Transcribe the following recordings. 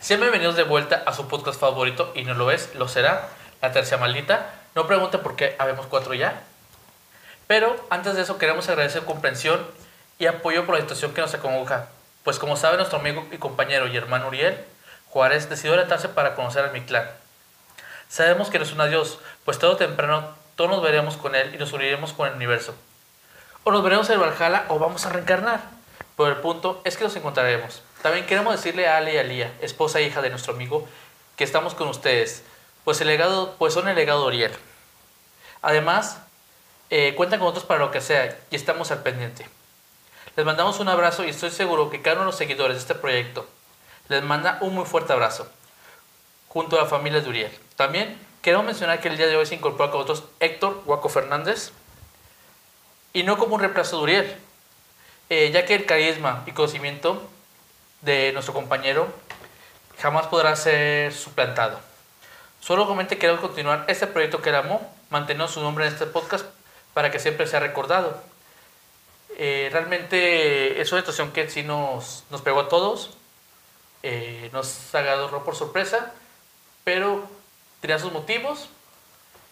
Sean bienvenidos de vuelta a su podcast favorito y no lo es, lo será, La Tercia Maldita. No pregunten por qué habemos cuatro ya. Pero antes de eso queremos agradecer comprensión y apoyo por la situación que nos acongoja. Pues como sabe nuestro amigo y compañero y hermano Uriel, Juárez decidió alentarse para conocer a mi clan. Sabemos que no es un adiós, pues todo temprano todos nos veremos con él y nos uniremos con el universo. O nos veremos en Valhalla o vamos a reencarnar. Pero el punto es que nos encontraremos. También queremos decirle a Ale y a Lía, esposa e hija de nuestro amigo, que estamos con ustedes, pues, el legado, pues son el legado de Uriel. Además, eh, cuentan con nosotros para lo que sea y estamos al pendiente. Les mandamos un abrazo y estoy seguro que cada uno de los seguidores de este proyecto les manda un muy fuerte abrazo, junto a la familia de Uriel. También quiero mencionar que el día de hoy se incorpora con nosotros Héctor Guaco Fernández, y no como un reemplazo de Uriel, eh, ya que el carisma y conocimiento de nuestro compañero jamás podrá ser suplantado. Solamente queremos continuar este proyecto que él amó, manteniendo su nombre en este podcast para que siempre sea recordado. Eh, realmente es una situación que sí nos, nos pegó a todos, eh, nos agarró por sorpresa, pero tenía sus motivos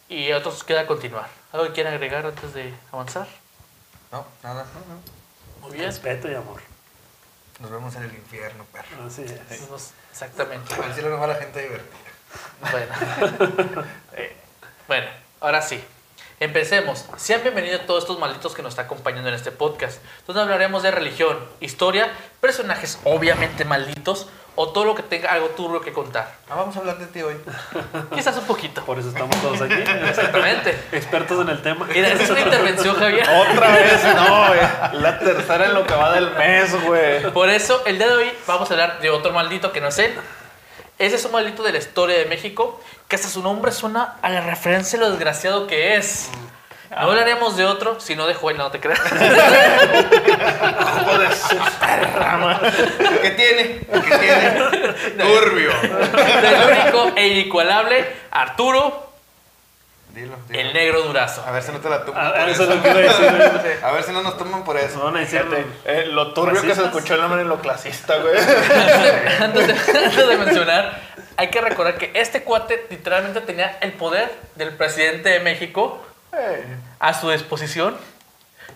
y a otros queda continuar. ¿Algo que quieran agregar antes de avanzar? No, nada. Muy bien. Respeto y amor. Nos vemos en el infierno, perro. Así es. Nos- Exactamente. Al cielo no va la gente divertida. Bueno. Eh, bueno, ahora sí. Empecemos. Sean bienvenidos todos estos malditos que nos están acompañando en este podcast, donde hablaremos de religión, historia, personajes obviamente malditos o todo lo que tenga algo turbio que contar. Ah, vamos a hablar de ti hoy. Quizás un poquito. Por eso estamos todos aquí. Exactamente. Expertos en el tema. Mira, esa es una intervención, Javier. Otra vez, no, güey. La tercera en lo que va del mes, güey. Por eso, el día de hoy vamos a hablar de otro maldito que no es él. Ese es un maldito de la historia de México, que hasta su nombre suena a la referencia de lo desgraciado que es. No hablaremos de otro, sino de Joel, no te creas. ¿Qué tiene? ¿Qué tiene? Turbio. Del único e inigualable Arturo, Dilo, dilo. el negro durazo. A ver si no te la toman por eso eso. es a decir. güey. A ver si no nos toman por eso. van a decir Fíjate, eh, lo turbio que se escuchó el nombre en lo clasista, güey. Antes de, antes de mencionar, hay que recordar que este cuate literalmente tenía el poder del presidente de México a su disposición,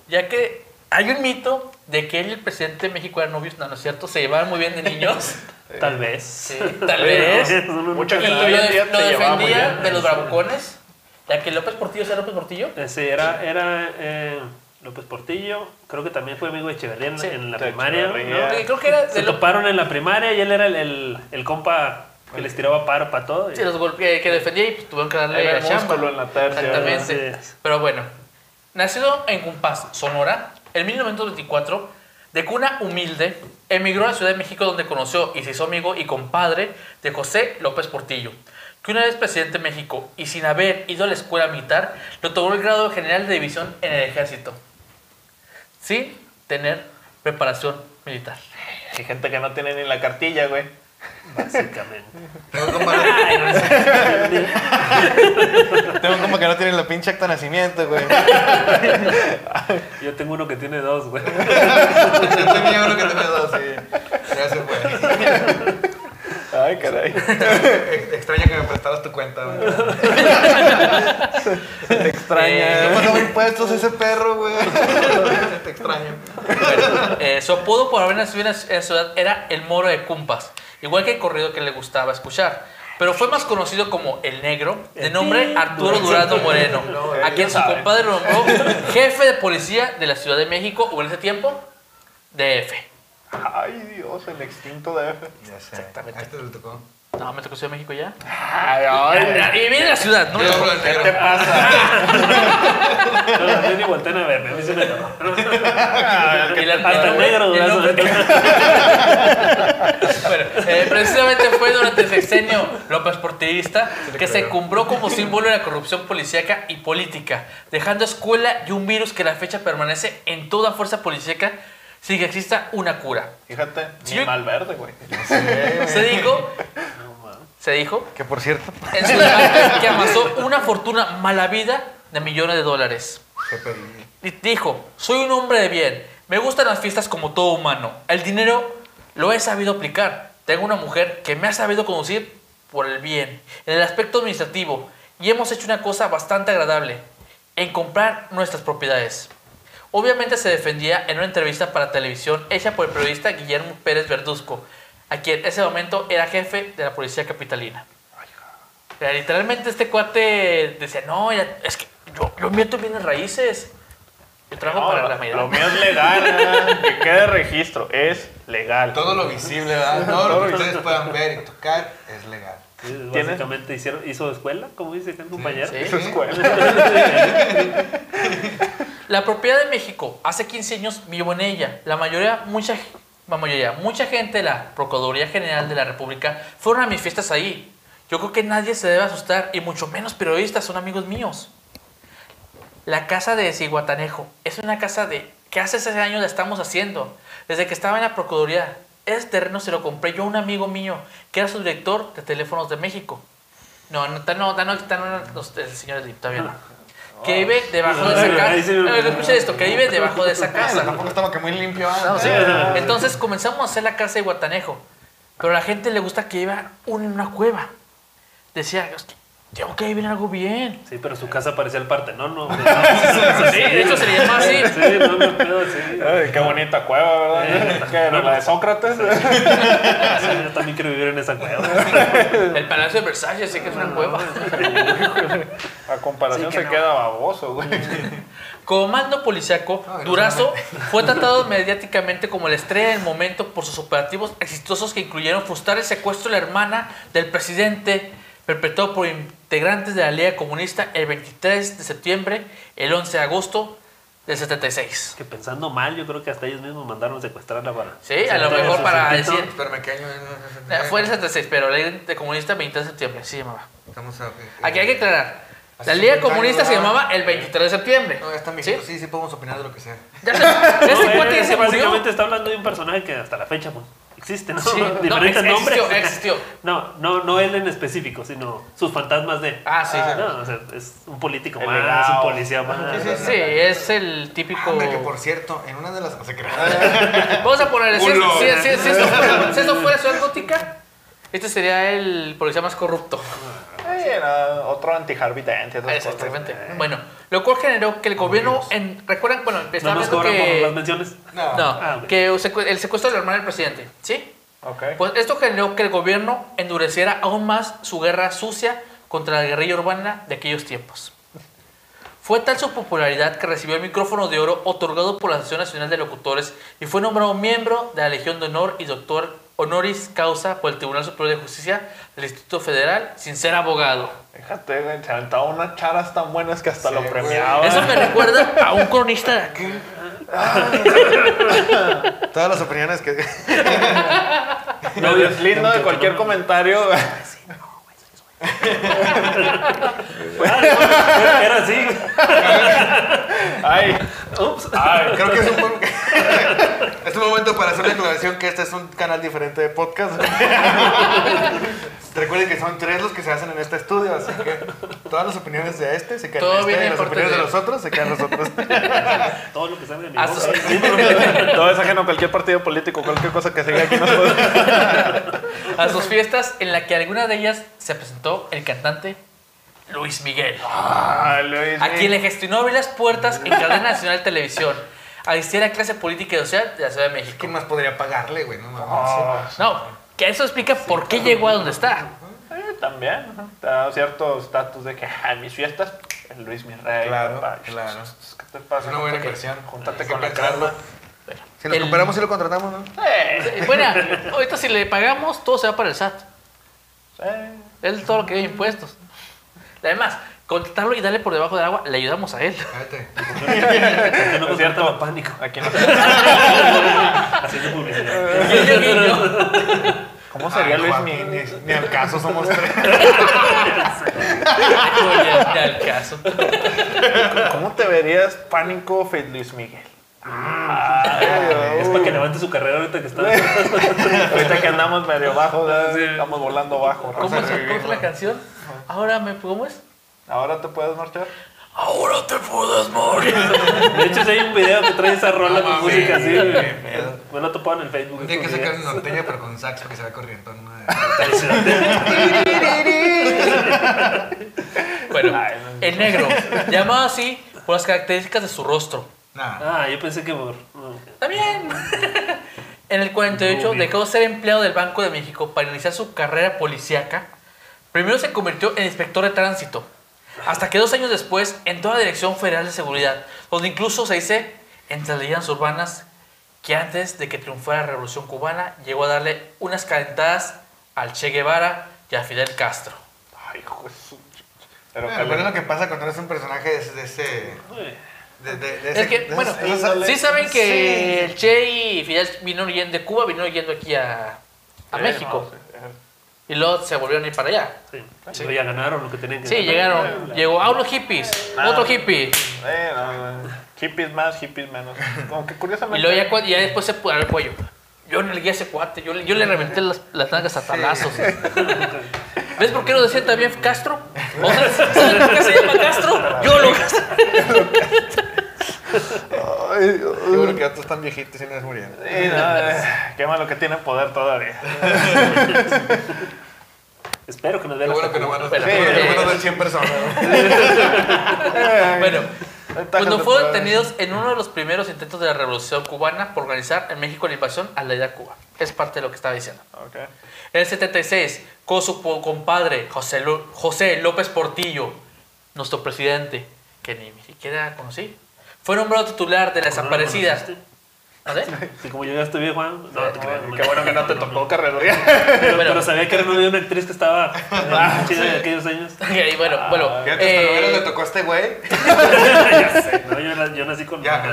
ya que hay un mito de que él y el presidente de México eran novios, no, no es cierto, se llevaban muy bien de niños. Tal vez. Sí, tal vez. Mucha gente lo, hoy en día lo defendía de los bravucones, ya que López Portillo, ¿sea López Portillo? Sí, era, era eh, López Portillo. Creo que también fue amigo de Echeverría en, Sí. en la De primaria. ¿no? Creo que era de Se lo- toparon en la primaria y él era el, el, el compa que les tiraba paro para todo. y- sí, los golpe que defendía y pues, tuvieron que darle Era la el chamba. músculo en la tercia. Exactamente. Es. Pero bueno, nacido en Cumpaz, Sonora, en 1924, de cuna humilde, emigró a la Ciudad de México donde conoció y se hizo amigo y compadre de José López Portillo, que una vez presidente de México y sin haber ido a la escuela militar, le otorgó el grado de general de división en el ejército, sin tener preparación militar. Hay gente que no tiene ni la cartilla, güey. Básicamente. Tengo como, la- Tengo como que no tienen la pinche acta de nacimiento, güey. Yo tengo uno que tiene dos, güey. Yo tenía uno que tenía dos, sí. Se fue. Ay, caray. Ex- Extraña que me prestaras tu cuenta, güey. Te extraña. Eh, No pagaba impuestos ese perro, güey. Te extraño. Bueno, eh, su apodo por haber nacido en la en la ciudad era el Moro de Cumpas, igual que el corrido que le gustaba escuchar. Pero fue más conocido como el Negro, de nombre Arturo Durando Moreno, a quien su compadre lo nombró jefe de policía de la Ciudad de México, o en ese tiempo, DF. Ay, Dios, el extinto DF. Ya sé. Exactamente. A este le tocó. No, me tocó Ciudad de México ya. Ay, ay. Y viene la ciudad, ¿no? Yo ¿Qué te pasa? No, yo ni voltean a verme. A mí me tocó. Hasta negro nombre- Bueno, eh, precisamente fue durante el sexenio López Portillista que se cumbró como símbolo de la corrupción policíaca y política, dejando escuela y un virus que a la fecha permanece en toda fuerza policíaca sin que exista una cura. Fíjate, ni mal verde, güey. Se dijo, se dijo Que por cierto. en su debate que amasó una fortuna mala vida de millones de dólares. Qué dijo, soy un hombre de bien, me gustan las fiestas como todo humano, el dinero lo he sabido aplicar, Tengo una mujer que me ha sabido conducir por el bien, en el aspecto administrativo, y hemos hecho una cosa bastante agradable, en comprar nuestras propiedades. Obviamente se defendía en una entrevista para televisión hecha por el periodista Guillermo Pérez Verduzco, a quien en ese momento era jefe de la policía capitalina. O sea, literalmente este cuate decía, no, ya- es que yo, yo invierto en bienes raíces. Yo trabajo No, para la lo mayoría. mío es legal, ¿eh? que quede registro, es legal. Todo lo visible, ¿verdad? Todo lo que ustedes puedan ver y tocar es legal. Básicamente hicieron, hizo escuela, como dice el compañero. sí. Es escuela. La propiedad de México, hace 15 años vivo en ella. La mayoría, mucha, la mayoría, mucha gente de la Procuraduría General de la República fueron a mis fiestas ahí. Yo creo que nadie se debe asustar, y mucho menos periodistas, son amigos míos. La casa de Ciguatanejo es una casa de que hace 6 años la estamos haciendo, desde que estaba en la Procuraduría. Ese terreno se lo compré yo a un amigo mío, que era su director de Teléfonos de México. No, no, no, no, está- no, los el señor Edip, todavía no. Que vive debajo de esa casa. Escucha esto, que vive debajo de esa casa. tampoco estaba que muy limpio. Ah. Entonces comenzamos a hacer la casa de Guatanejo. Pero a la gente le gusta que viva uno en una cueva. Decía, "Es que tengo que vivir en algo bien. Sí, pero su casa parecía el Partenón, ¿no? Sí, de hecho se le llama así. Sí, no, no, pedo, sí. Ay, qué bonita cueva, ¿verdad? ¿Qué era la de Sócrates? Sí, Yo también quiero vivir en esa cueva. El Palacio de Versalles, sí que es una cueva. A comparación Sí, que se no. queda baboso, güey. Como mando policiaco, No, no Durazo fue tratado mediáticamente como la estrella del momento por sus operativos exitosos que incluyeron frustrar el secuestro de la hermana del presidente perpetrado por integrantes de la Liga Comunista el 23 de septiembre, el 11 de agosto del 76. Que pensando mal, yo creo que hasta ellos mismos mandaron secuestrarla para. Sí, a lo mejor para decir-. Eh, Fue el 76, pero la Liga de Comunista 23 de septiembre, sí se llamaba. Estamos a- Aquí hay que aclarar. La Liga 50 Comunista años, se llamaba el 23 de septiembre. No, está mi ¿Sí? sí, sí podemos opinar de lo que sea. Ya se, No, cuate eh, ya se básicamente murió. está hablando de un personaje que hasta la fecha pues, existe, ¿no? Sí, no, Diferentes ex- nombres. existió, existió. No, no, no él en específico, sino sus fantasmas de. Ah, sí. Ah, No, o sea, es un político El más, legado. un policía más. Sí, sí, Sí, es el típico. Hombre, que por cierto, en una de las. No sé qué. Vamos a poner. Si, si- si- si esto fuera, si esto fuera Ciudad Gótica, este sería el policía más corrupto. Era otro anti-Harvey Dent y otras cosas. Exactamente. Bueno, lo cual generó que el gobierno. En, ¿Recuerdan? Bueno, No nos por las que. menciones. No. No, Ah, que el secuestro de la hermana del presidente. ¿Sí? Ok. Pues esto generó que el gobierno endureciera aún más su guerra sucia contra la guerrilla urbana de aquellos tiempos. Fue tal su popularidad que recibió el micrófono de oro otorgado por la Asociación Nacional de Locutores y fue nombrado miembro de la Legión de Honor y doctor honoris causa por el Tribunal Superior de Justicia del Instituto Federal sin ser abogado. Fíjate, güey, se aventaba unas charas tan buenas que hasta Sí, lo premiaba. Eso me recuerda a un cronista de aquí. Todas las opiniones que. Me deslindo de cualquier comentario. Era así. Ay, Ups. ay. Creo que es un buen. es un momento para hacer la aclaración que este es un canal diferente de podcast. Recuerden que son tres los que se hacen en este estudio, así que todas las opiniones de este se quedan Todo en este, viene y las por opiniones de los otros se quedan en los otros. Todo lo que salga de mi boca. sus, Todo es ajeno a cualquier partido político, cualquier cosa que siga aquí nos puede. a sus fiestas en la que alguna de ellas se presentó el cantante Luis Miguel. Ay, Luis, a quien le gestionó abrir las puertas en cadena nacional de televisión. Asistía a la clase política y social de la Ciudad de México. ¿Quién más podría pagarle, güey? No mames. Ah, No, que eso explica por qué llegó a donde está. eh, también, te da cierto estatus de que "Ah, en mis fiestas, el Luis mi rey. Claro, papá". claro. ¿Qué te pasa? Una buena con la. Si nos El- comparamos y lo contratamos, ¿no? Eh, Bueno, ahorita si le pagamos, todo se va para el SAT. eh. Él todo lo que hay impuestos. Además, contratarlo y darle por debajo del agua, le ayudamos a él. Cállate. Que no Es cierto. pánico. Aquí no. Haciendo publicidad. ¿Cómo sería Ay, Luis Juan, mi, ni, ni al caso somos tres. Ni al caso. ¿Cómo te verías pánico Fit Luis Miguel? Ay, Es para que levante su carrera ahorita que está. Ahorita que andamos medio bajo, estamos volando bajo. ¿Cómo se la canción? Ahora me. ¿Cómo es? Ahora te puedes marchar. Ahora te puedes morir. De hecho, si hay un video que trae esa rola No con música así. Me lo topado en el Facebook. Hay que sacar una norteña, pero con saxo que se va corriendo. ¿no? Bueno, el negro, llamado así por las características de su rostro. Nah. Ah, yo pensé que por. También. En el 48 Rubio. dejó de ser empleado del Banco de México para iniciar su carrera policíaca. Primero se convirtió en inspector de tránsito, hasta que dos años después entró a la Dirección Federal de Seguridad, donde incluso se dice, entre las leyendas urbanas, que antes de que triunfara la Revolución Cubana, llegó a darle unas calentadas al Che Guevara y a Fidel Castro. Ay, hijo de su... Pero Bueno, que pero es lo que pasa cuando eres un personaje de, ese- de ese. De, de- Es que, de bueno, esos- sí saben que Sí. el Che y Fidel vino yendo de Cuba, vino yendo aquí a, a Sí, México. no, sí, sí. Y luego se volvieron a ir para allá. Sí. Pero ya ganaron lo que tenían que Sí, ganar. llegaron. Llegó a unos hippies, Ah. otro hippie. Eh, no. Hippies más, hippies menos. Como que Y curiosamente. luego ya, ya después se puso el cuello. Yo no le a ese cuate, yo, le- yo le reventé las, las nalgas a talazos. ¿Ves por qué lo decía también Castro? O sea, ¿Sabes por qué se llama Castro? Yo lo Ay, Seguro que ya todos están viejitos y no les murieron. Sí, no, eh, qué malo que tienen poder todavía. Espero que nos vean hasta que no van a seguro menos de 100 personas. ¿no? Bueno, cuando fueron detenidos en uno de los primeros intentos de la revolución cubana por organizar en México la invasión a la isla de Cuba. Es parte de lo que estaba diciendo. Ok. En el 76, con su compadre José, Lu- José López Portillo, nuestro presidente, que ni siquiera conocí, fue nombrado titular de la ¿Cómo no ¿Ah, sí? Sí, como yo ya estoy viejo, Juan. No, te creas, Qué bueno que no te tocó carreroría. Pero, Bueno. pero sabía que era una actriz que estaba ah, chida de aquellos años. Y bueno, bueno. Fíjate, hasta eh, le tocó a este güey. ya sé, no, yo, na- yo nací con Ya.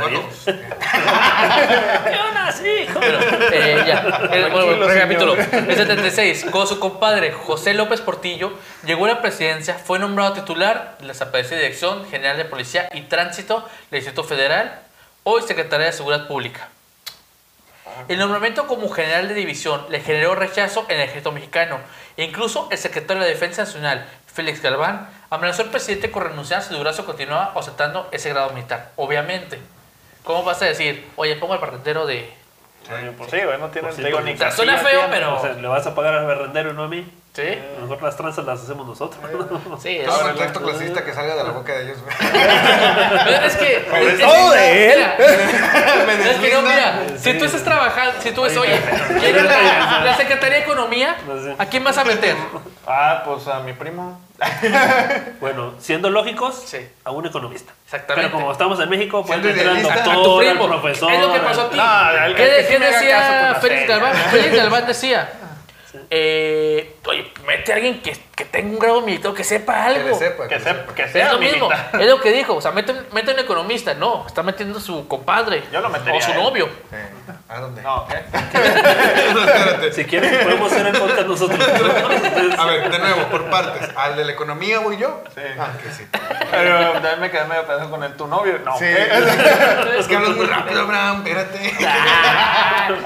Yo nací. Bueno, eh, ya. Eh, bueno, recapitulo. señor. En el 76, con su compadre José López Portillo, llegó a la presidencia, fue nombrado titular de la desaparecida Dirección General de Policía y Tránsito del Distrito Federal, hoy Secretaría de Seguridad Pública. El nombramiento como general de división le generó rechazo en el ejército mexicano e incluso el secretario de Defensa Nacional, Félix Galván, amenazó al presidente con renunciar si Durazo continuaba ostentando ese grado militar. Obviamente. ¿Cómo vas a decir, oye, pongo al barrendero de... Oye, Pues sí, güey, no tienen, Pues sí, ni sea, suena feo, pero... O sea, le vas a pagar al berrendero y no a mí. ¿Sí? A lo mejor las tranzas las hacemos nosotros. Sí, es, Todo contacto clasista que salga de la boca de ellos, es que... todo de él. mira, es que no, mira, si tú estás trabajando, si tú ves, oye, llega la, la Secretaría de Economía. ¿a quién vas a meter? Ah, pues a mi primo. Bueno, siendo lógicos, Sí. a un economista. Exactamente. Pero como estamos en México, pueden meter al doctor, al profesor. Es lo que pasó a ti. No, el ¿Qué, el que qué decía Félix. Galván? Félix Galván decía, eh, oye, mete a alguien que, que tenga un grado militar, que sepa Que le algo. sepa. Que, sepa, que Es sea lo mismo, militar. es lo que dijo. O sea, mete, mete un economista. No, está metiendo su compadre. Yo lo metería O su novio. Eh, ¿A dónde? No, ¿qué? Espérate. Si quieren, podemos hacer el podcast nosotros. A ver, de nuevo, por partes. ¿Al de la economía voy yo? Sí. Ah, que sí. Pero también me quedé medio pensando con el tu novio. No, Sí. Es que hablas muy rápido, Abraham. Espérate.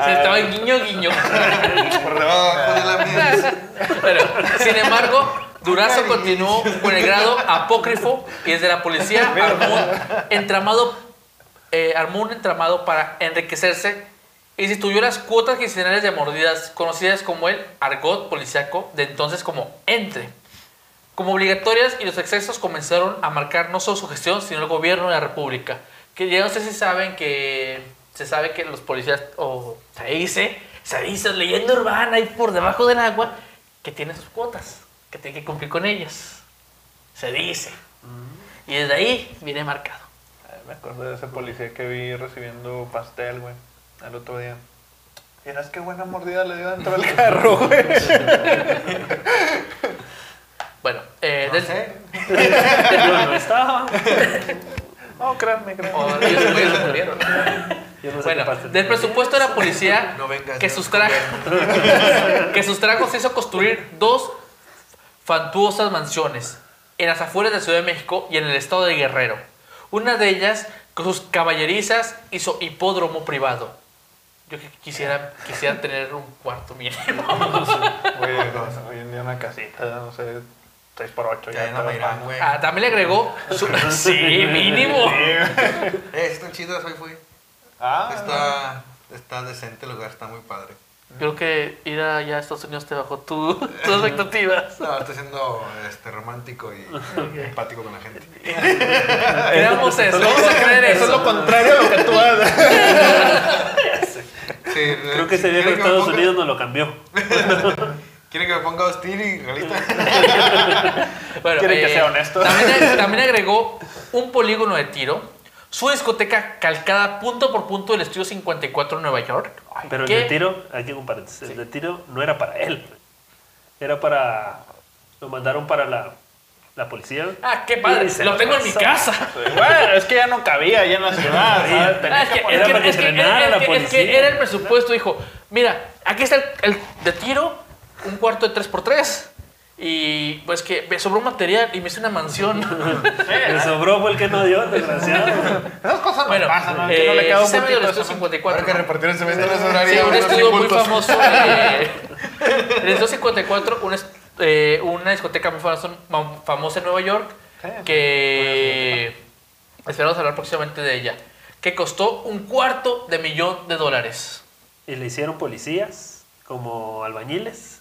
Se estaba en guiño, guiño. Por debajo de la mesa. Sin embargo, Durazo continuó con el grado apócrifo y desde la policía armó un entramado, eh, armó un entramado para enriquecerse y instituyó las cuotas quincenales de mordidas, conocidas como el argot policiaco, de entonces como entre. Como obligatorias y los excesos comenzaron a marcar no solo su gestión, sino el gobierno de la República. Que ya no sé si saben que se sabe que los policías, o se dice, se dice, leyenda urbana ahí por debajo del agua, que tienen sus cuotas, que tienen que cumplir con ellas. Se dice. Y desde ahí viene marcado. Ay, Me acuerdo de ese policía que vi recibiendo pastel, güey, el otro día. Miras qué buena mordida le dio dentro del carro, güey. Bueno, eh, No del- sé. No estaba. No, créanme, créanme. o ellos güeyes se murieron. Yo no sé Bueno, del presupuesto de la policía No vengas, que no, sustrajo que sustrajo se hizo construir dos fantuosas mansiones en las afueras de la Ciudad de México y en el estado de Guerrero. Una de ellas con sus caballerizas hizo hipódromo privado. Yo quisiera, quisiera tener un cuarto mínimo. No, hoy en día una casita, no sé, 6 por 8 Ya no me irán, güey. Ah, también le agregó. su- sí, mínimo. Eh, están chidos, hoy fui. Ah, Está, está decente el lugar, está muy padre. Creo que ir allá a Estados Unidos te bajó tu, tus expectativas. No, estoy siendo este, romántico y empático con la gente. Creamos eso. Vamos a creer Eso es eso. lo contrario a lo que tú haces. Sí, Creo que ese viaje a Estados Unidos nos lo cambió. ¿Quieren que me ponga hostil y realista? Bueno, Quiere que sea honesto. También, también agregó un polígono de tiro, su discoteca calcada punto por punto del estudio 54 en Nueva York. Pero el de tiro, aquí un paréntesis, el de tiro no era para él. Era para... Lo mandaron para la, la policía. Ah, qué padre. Lo tengo en mi casa. Bueno, es que ya no cabía ya en la ciudad. ¿sabes? Tenía Ah, la que- es que policía. era el presupuesto, dijo, mira, aquí está el, el de tiro, un cuarto de 3x3. Y pues que me sobró material y me hice una mansión. El sobró fue el que no dio, desgraciado. Esas cosas no bueno, pasan, ¿no? Que no le eh, sí un sabe del estudio eso, ¿no? 54. Ahora que repartieron cemento en ese Sí, un estudio muy famoso. eh, en el 254, una, es- eh, una discoteca muy famosa, famosa en Nueva York, Sí. que esperamos hablar próximamente de ella, que costó un cuarto de millón de dólares. Y le hicieron policías como albañiles.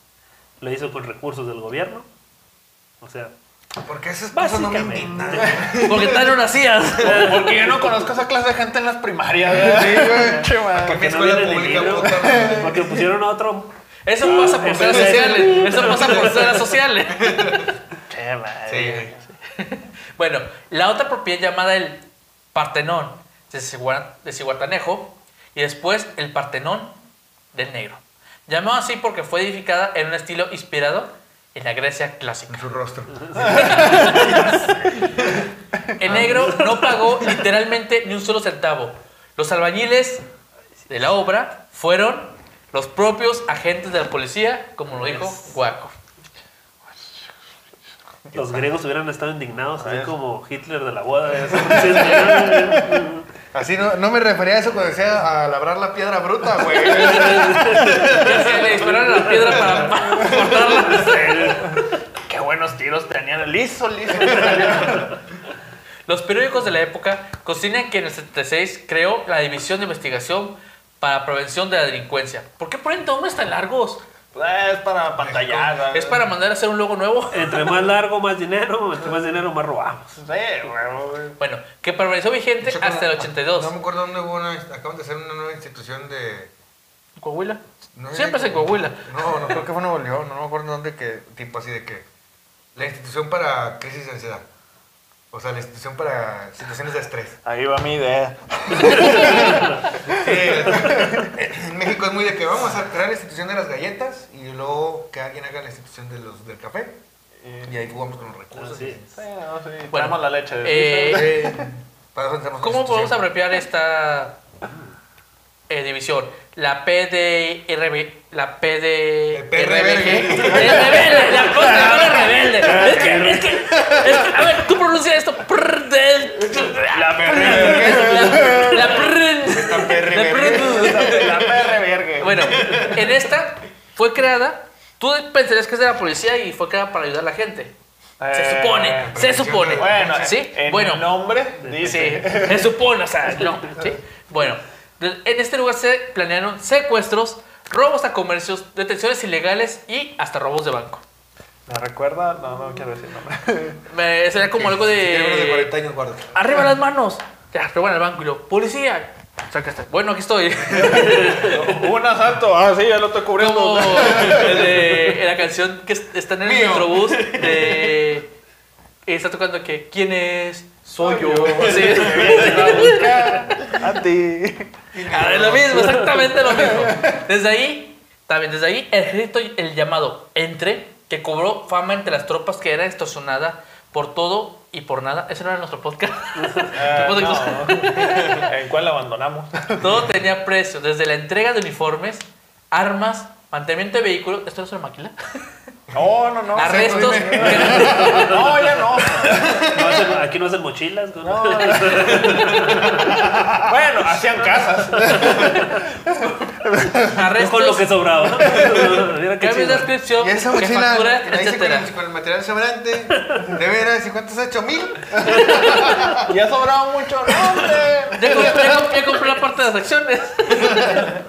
Lo hizo con recursos del gobierno. O sea, Porque esas cosas no me básicamente. indignan. Porque tal no nacías. Porque yo no conozco esa clase de gente en las primarias. Sí, en Porque no escuela pública, puta madre. Porque pusieron a otro. Eso pasa por ser sociales. Eso pasa por ser sociales. Che, madre. Sí. Bueno, la otra propiedad llamada el Partenón de Cihuatanejo y después el Partenón del Negro. Llamado así porque fue edificada en un estilo inspirado en la Grecia clásica. En su rostro. El negro no pagó literalmente ni un solo centavo. Los albañiles de la obra fueron los propios agentes de la policía, como lo dijo Guaco. Los griegos hubieran estado indignados, así como Hitler de la boda. Así no, no me refería a eso cuando decía a labrar la piedra bruta, güey. Ya se le dispararon la piedra para cortarla. Qué buenos tiros tenían. Liso, liso. Los periódicos de la época consignan que en el 76 creó la División de Investigación para Prevención de la Delincuencia. ¿Por qué ponen nombres tan largos? Pues, es para pantallar. ¿Es para mandar a hacer un logo nuevo? Entre más largo, más dinero. Entre más dinero, más robamos. Sí. Bueno, que permaneció vigente Yo hasta el como- 82. No me acuerdo dónde hubo una. Acaban de hacer una nueva institución de. ¿Coahuila? no Siempre es en Coahuila. No, no creo que fue Nuevo León. No me acuerdo dónde que. Tipo así de que. La institución para crisis de ansiedad. O sea, la institución para situaciones de estrés. Ahí va mi idea. Sí, en México es muy de que vamos a crear la institución de las galletas y luego que alguien haga la institución de los, del café. Y ahí jugamos con los recursos. Sí, no, sí. Bueno, la leche. Eh, Sí. Tenemos una ¿Cómo podemos abreviar esta eh, división? La PDRB, la. El rebelde, la cosa de rebelde. Es que, es que, es que, a ver, ¿tú pronuncias esto? Prr, del- La La, la prr- la verga. Bueno, en esta fue creada, tú pensarías que es de la policía y fue creada para ayudar a la gente. Se Eh, supone, se supone. Bueno, ¿Sí? En Bueno, el nombre Sí, se supone, o sea, no. ¿sí? Bueno, en este lugar se planearon secuestros, robos a comercios, detenciones ilegales y hasta robos de banco. ¿Me recuerda? No, no quiero decir nombre. Me, sería como algo de de... 40 años, guarda. Arriba las manos. Ya, roban al banco y lo, policía. Sacaste. Bueno, aquí estoy. Un asalto. Ah, sí, ya lo estoy cubriendo. Como el de- en la canción que es- está en el Mío. metrobús de... y está tocando que ¿quién es? Soy yo. Sí. A ti. Ah, es lo mismo, exactamente lo mismo. Desde ahí, también desde ahí, el ejército, el llamado Entre, que cobró fama entre las tropas que era extorsionada por todo y por nada. Ese no era nuestro podcast. No. ¿En cuál abandonamos? Todo tenía precio, desde la entrega de uniformes, armas, mantenimiento de vehículos. ¿Esto no es una máquina? No, no, no. Arrestos. No, ya no. No hacen- aquí no hacen mochilas. ¿no? Bueno, hacían casas. arrestos, Con lo que sobraba. Cambios de chido. inscripción, Y esa mochila factura, la hice con el, con el material sobrante. De veras, ¿y cuántos has hecho? ¿Mil? Ya sobraba mucho, no, hombre. Ya, compré- ya compré- ya compré la parte de las acciones.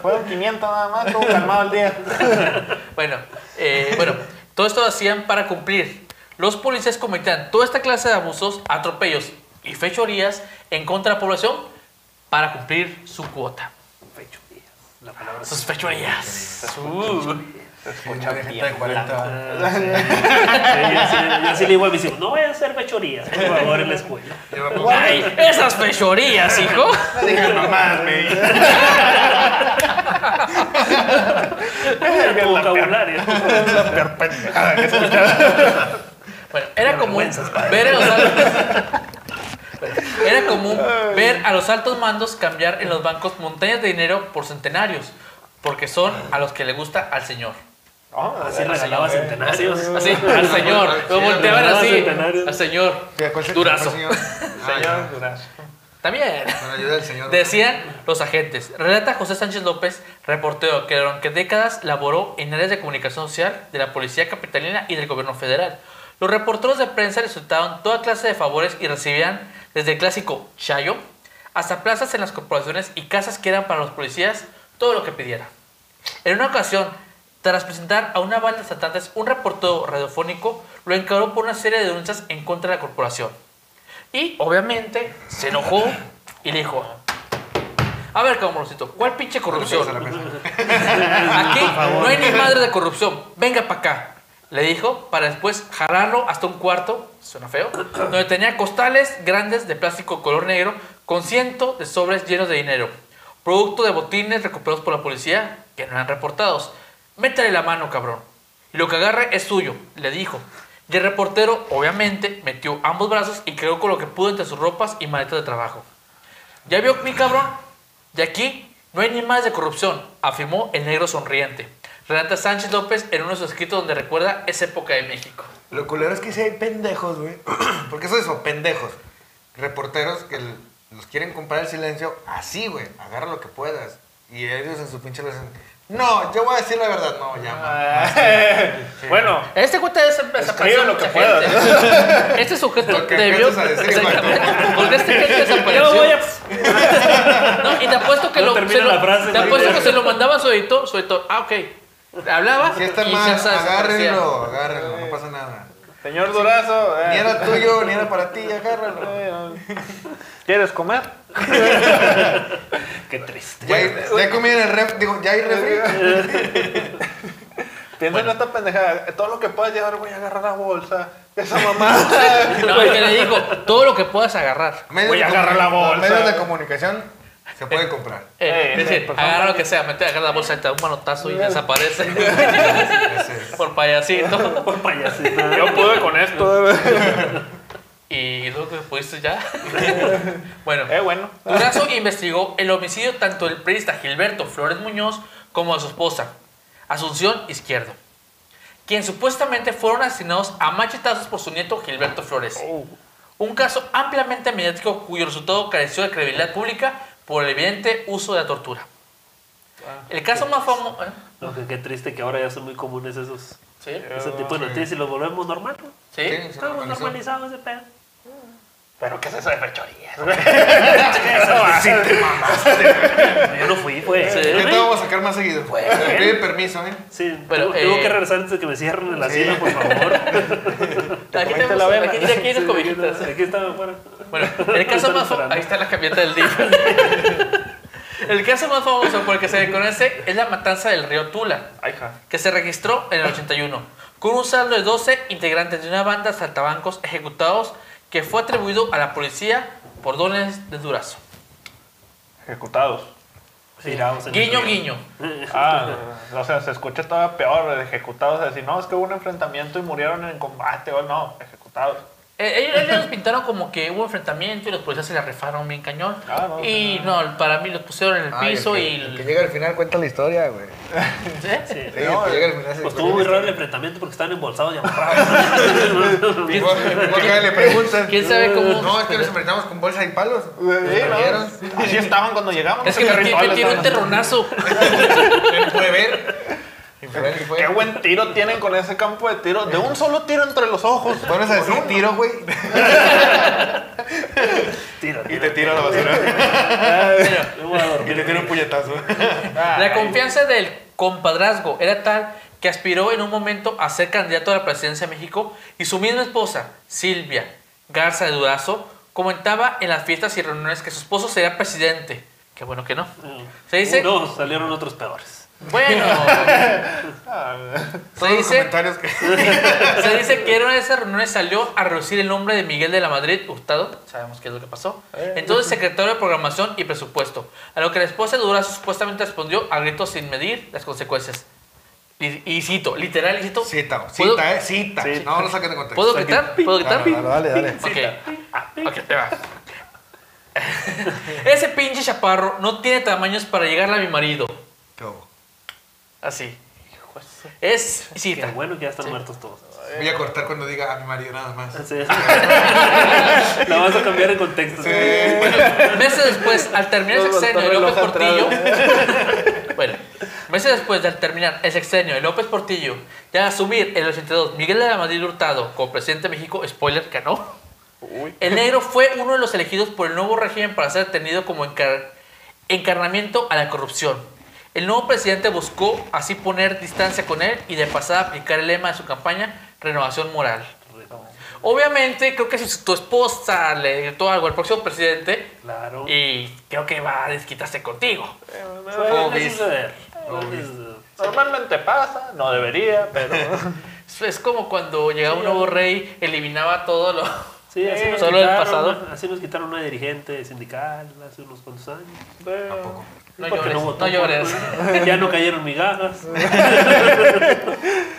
Fueron 500 nada más, estuvo calmado el día. Bueno, eh, bueno, todo esto lo hacían para cumplir. Los policías cometían toda esta clase de abusos, atropellos y fechorías en contra de la población para cumplir su cuota. Fechorías. La palabra Sus fechorías. Uh. Mucha gente de 40. Sí, yo, sí, yo sí le digo a mis hijos, no voy a hacer fechorías, por favor, en la escuela. Ay, esas fechorías, hijo. No digas mamás, güey. Tu vocabulario. Bueno, era padre. ver a los altos... Era común ver a los altos mandos cambiar en los bancos montañas de dinero por centenarios, porque son a los que le gusta al señor. Oh, Así regalaba centenarios. Así, al señor. Lo volteaban así. Al señor. ¿Cuál se- Durazo. señor? Ah. Durazo. También. Con la ayuda del señor. Decían los agentes. Relata José Sánchez López, reportero, que durante décadas laboró en áreas de comunicación social de la Policía Capitalina y del Gobierno Federal. Los reporteros de prensa les solicitaban toda clase de favores y recibían desde el clásico chayo hasta plazas en las corporaciones y casas que eran para los policías todo lo que pidiera. En una ocasión, tras presentar a una banda de asaltantes un reportero radiofónico, lo encaró por una serie de denuncias en contra de la corporación. Y obviamente se enojó y le dijo: A ver, cabrosito, ¿cuál pinche corrupción? Aquí no hay ni madre de corrupción. Venga para acá. Le dijo para después jalarlo hasta un cuarto, suena feo, donde tenía costales grandes de plástico color negro con cientos de sobres llenos de dinero, producto de botines recuperados por la policía que no eran reportados. Métale la mano, cabrón. Lo que agarre es suyo, le dijo. Y el reportero, obviamente, metió ambos brazos y quedó con lo que pudo entre sus ropas y maletas de trabajo. ¿Ya vio mi cabrón? De aquí no hay ni más de corrupción, afirmó el negro sonriente. Renata Sánchez López en uno de sus escritos donde recuerda esa época de México. Lo culero es que si hay pendejos, güey. Porque eso es eso, pendejos. Reporteros que los quieren comprar el silencio así, güey. Agarra lo que puedas. Y ellos en su pinche no, yo voy a decir la verdad. No, ya, ma. Bueno, Este cuate es Escribe lo que puedas. Este sujeto Lo que debió. a decir. Porque este gente desapareció. Yo voy a... No, y te apuesto que No lo. se lo- la frase, te apuesto que se lo mandaba a su editor. Su editor, ah, ok. Hablaba. Si está y mal, agárrenlo, agárrenlo, no pasa nada. Señor Durazo. eh, Ni era tuyo, ni era para ti, agárralo. ¿Quieres comer? Qué triste. Ya, hay, ya comí en el ref, digo, ya hay refri. Piensa en esta pendejada. Todo lo que puedas llevar, güey, agarra la bolsa. Esa mamá. No, que le dijo, todo lo que puedas agarrar. Medios Voy a agarrar la bolsa. Medios de comunicación se pueden comprar. Eh, Eh, favor. agarra lo que sea, mete, agarra la bolsa, te da un manotazo y desaparece. Por payasito. Por payasito. Yo pude con esto. Y luego que pudiste ya. bueno, Eh, bueno. Durazo investigó el homicidio tanto del periodista Gilberto Flores Muñoz como de su esposa, Asunción Izquierdo, quien supuestamente fueron asesinados a machetazos por su nieto Gilberto Flores. Un caso ampliamente mediático cuyo resultado careció de credibilidad pública por el evidente uso de la tortura. El caso más famoso... No, que qué triste que ahora ya son muy comunes esos, ¿Sí? ese tipo de noticias y los volvemos normal. ¿no? ¿Sí? Estamos normalizados ese pedo. Pero ¿qué es eso de fechorías? Yo no fui, fue. Sí. Ya te vamos a sacar más seguido. Me pide permiso, ¿eh? Sí, Pero, tengo, tengo eh, que regresar antes de que me cierren el Sí. asilo, por favor. Aquí tenemos la vena. aquí, aquí hay unas cobijitas. Aquí está afuera. Bueno, el caso más famoso. Ahí está la camioneta del DIF. El caso más famoso por el que se le conoce es la matanza del río Tula, que se registró en el 81, con un saldo de 12 integrantes de una banda de saltabancos ejecutados que fue atribuido a la policía por dones de Durazo. Ejecutados. Guiño, guiño. Ah, o sea, se escucha todavía peor, ejecutados, decir, no, es que hubo un enfrentamiento y murieron en combate, o no, ejecutados. Eh, ellos, ellos pintaron como que hubo enfrentamiento y los policías se la refaron bien cañón. Ah, no, y no, para mí los pusieron en el Ay, piso el que, y. el que llega al final cuenta la historia, güey. ¿Eh? Sí. Sí, No, el que llega al final se Pues estuvo muy raro el enfrentamiento porque estaban embolsados y amarrados. Le preguntan. ¿Quién sabe cómo- No, es que nos enfrentamos con bolsa y palos. Sí. Así estaban cuando llegamos. Es no que sé me, tiró un terronazo. Él puede ver. Fue. Qué buen tiro tienen con ese campo de tiro. De un solo tiro entre los ojos. Pones a decir tiro, güey. Tira, Y te tiro a la basura. Y le tira un puñetazo. La confianza del compadrazgo era tal que aspiró en un momento a ser candidato a la presidencia de México y su misma esposa, Silvia Garza de Durazo, comentaba en las fiestas y reuniones que su esposo sería presidente. Qué bueno que no. Se dice, No, salieron otros peores. Bueno, Ah, se dice, comentarios que. se dice que en una de esas reuniones salió a reducir el nombre de Miguel de la Madrid Hurtado, sabemos qué es lo que pasó, entonces secretario de Programación y Presupuesto, a lo que la esposa de Durazo supuestamente respondió a gritos sin medir las consecuencias. Y, y cito, literal, y cito. Cita, ¿Puedo- cita, eh, cita. No lo saquen de contexto. ¿Puedo gritar? ¿Puedo gritar? Dale, dale, dale. Ok. Ok, te va. Ese pinche chaparro no tiene tamaños para llegarle a mi marido. ¿Qué hubo? Así. Es Qué cita. bueno que ya están Sí. muertos todos. Voy a cortar cuando diga a mi marido nada más. Sí. La vas a cambiar en contexto. Meses después, al terminar el sexenio de López Portillo. bueno, meses después de al terminar el sexenio de López Portillo, de asumir en el 82 Miguel de la Madrid Hurtado como presidente de México, spoiler, ganó. Uy. El negro fue uno de los elegidos por el nuevo régimen para ser tenido como encar- encarnamiento a la corrupción. El nuevo presidente buscó así poner distancia con él y de pasada aplicar el lema de su campaña, renovación moral. Obviamente, creo que si tu esposa le gritó algo al próximo presidente, Claro. y creo que va a desquitarse contigo. Normalmente pasa, no debería, pero. Es- como cuando llegaba un nuevo rey, eliminaba todo lo... Sí, así nos, Solo el quitaron, pasado. así nos quitaron una dirigente sindical hace unos cuantos años. No Porque llores, votó no llores. por- Ya no cayeron migajas.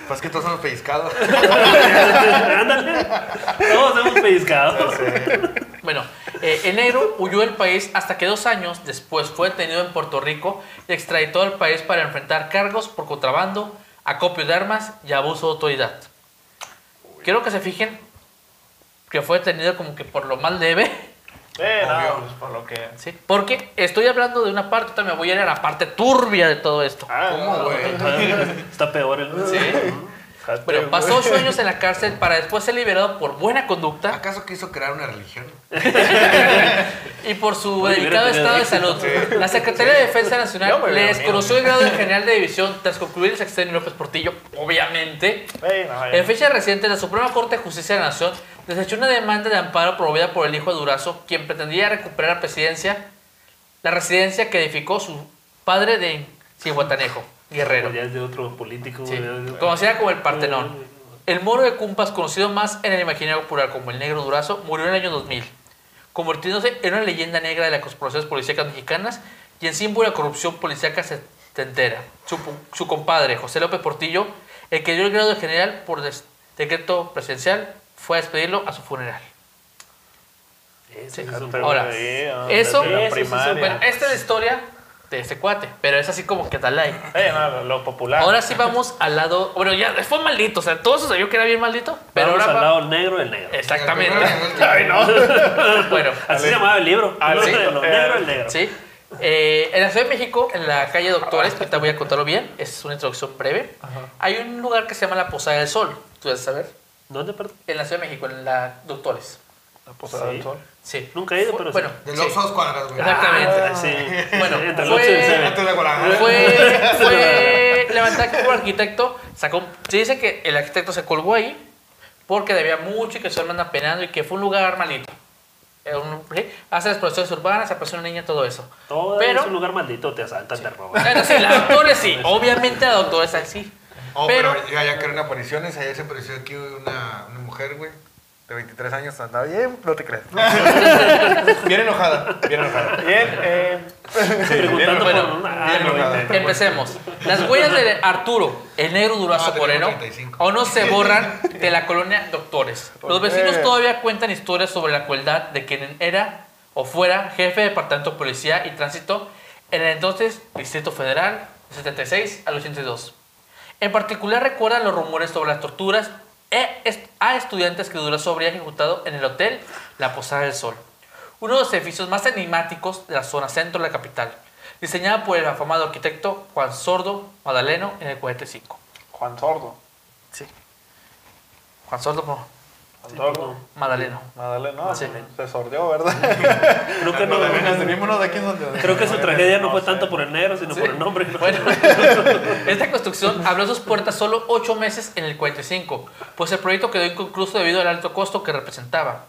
Pues que todos somos pellizcados. Ándale. Todos hemos pellizcado. Bueno, eh, negro huyó del país hasta que dos años después fue detenido en Puerto Rico y extraditado al país para enfrentar cargos por contrabando, acopio de armas y abuso de autoridad. Quiero que se fijen que fue detenido como que por lo más leve, Eh, no, Obvio. pues por lo que. ¿sí? porque estoy hablando de una parte, ahorita me voy a ir a la parte turbia de todo esto. Ah, ¿Cómo, güey? Está peor el. Sí. Bueno, güey. pasó ocho años en la cárcel para después ser liberado por buena conducta ¿Acaso quiso crear una religión? y por su delicado estado de salud. La Secretaría de Defensa Nacional le desconoció el grado de general de división tras concluir el sexenio López Portillo, obviamente. No. En fecha reciente, la Suprema Corte de Justicia de la Nación desechó una demanda de amparo promovida por el hijo de Durazo, quien pretendía recuperar la presidencia, la residencia que edificó su padre de Cihuatanejo, Guerrero. Ya es de otro político. Sí, conocida como el Partenón. El moro de Cumpas, conocido más en el imaginario popular como el negro Durazo, murió en el año 2000, convirtiéndose en una leyenda negra de las corporaciones policíacas mexicanas y en símbolo de la corrupción policíaca setentera. Su, su compadre, José López Portillo, el que dio el grado de general por decreto presidencial, fue a despedirlo a su funeral. Es Pero Ahora, ahí, ah, eso- sí es. Bueno, esta es la historia de este cuate, pero es así como que tal ahí. Eh, no, lo, popular. Ahora sí vamos al lado. Bueno, ya fue maldito, o sea, todo eso sabía que era bien maldito, pero Vamos ahora al va- lado negro del negro. Exactamente. Ay, no. Bueno, Así se llamaba el libro. De lo eh, negro el negro. sí. Eh, en la Ciudad de México, en la calle Doctores, que ahorita voy a contarlo bien, es una introducción breve. Hay un lugar que se llama la Posada del Sol. ¿Tú debes saber? ¿Dónde, perdón? En la Ciudad de México, en la Doctores. La posada Sí. del sol. Sí. Nunca he ido, pero sí. bueno, De sí. los dos cuadras, güey. Exactamente. Ah, sí. Bueno, Entre fue- 8 y el 7. Antes de Guadalajara. Fue, fue levantada por un arquitecto. Sacó, se dice que el arquitecto se colgó ahí porque debía mucho y que su hermana penando y que fue un lugar malito. ¿sí? Hace las exploraciones urbanas, apareció una niña, todo eso. Todo Pero- es un lugar maldito, te asaltan, te roban. Bueno, sí, la doctora sí. Obviamente la doctora es así. Oh, pero, pero, ya, ya que eran apariciones, ayer se apareció aquí una, una mujer, güey, de 23 años, andaba bien, no te creas. bien enojada, bien enojada. Bien, eh, Preguntando bueno, por una. bien no, enojada. empecemos. Las huellas de Arturo el negro Durazo Ah, Moreno, tenemos 35. aún no se borran de la colonia Doctores. Los ¿Por vecinos todavía cuentan historias sobre la crueldad de quien era o fuera jefe de departamento de policía y tránsito en el entonces Distrito Federal, del 76 al 82. En particular recuerdan los rumores sobre las torturas e- a estudiantes que Durazo habría ejecutado en el hotel La Posada del Sol, uno de los edificios más enigmáticos de la zona centro de la capital, diseñada por el afamado arquitecto Juan Sordo Madaleno en el 45. Juan Sordo. Sí. Juan Sordo no, Sordo. Madaleno. Madalena, no, Sí. se sordió, ¿verdad? Creo que no. Uno de aquí donde. Creo que su tragedia no fue tanto por el negro, sino por el nombre. Bueno, esta construcción abrió sus puertas solo ocho meses en el 45, pues el proyecto quedó inconcluso debido al alto costo que representaba.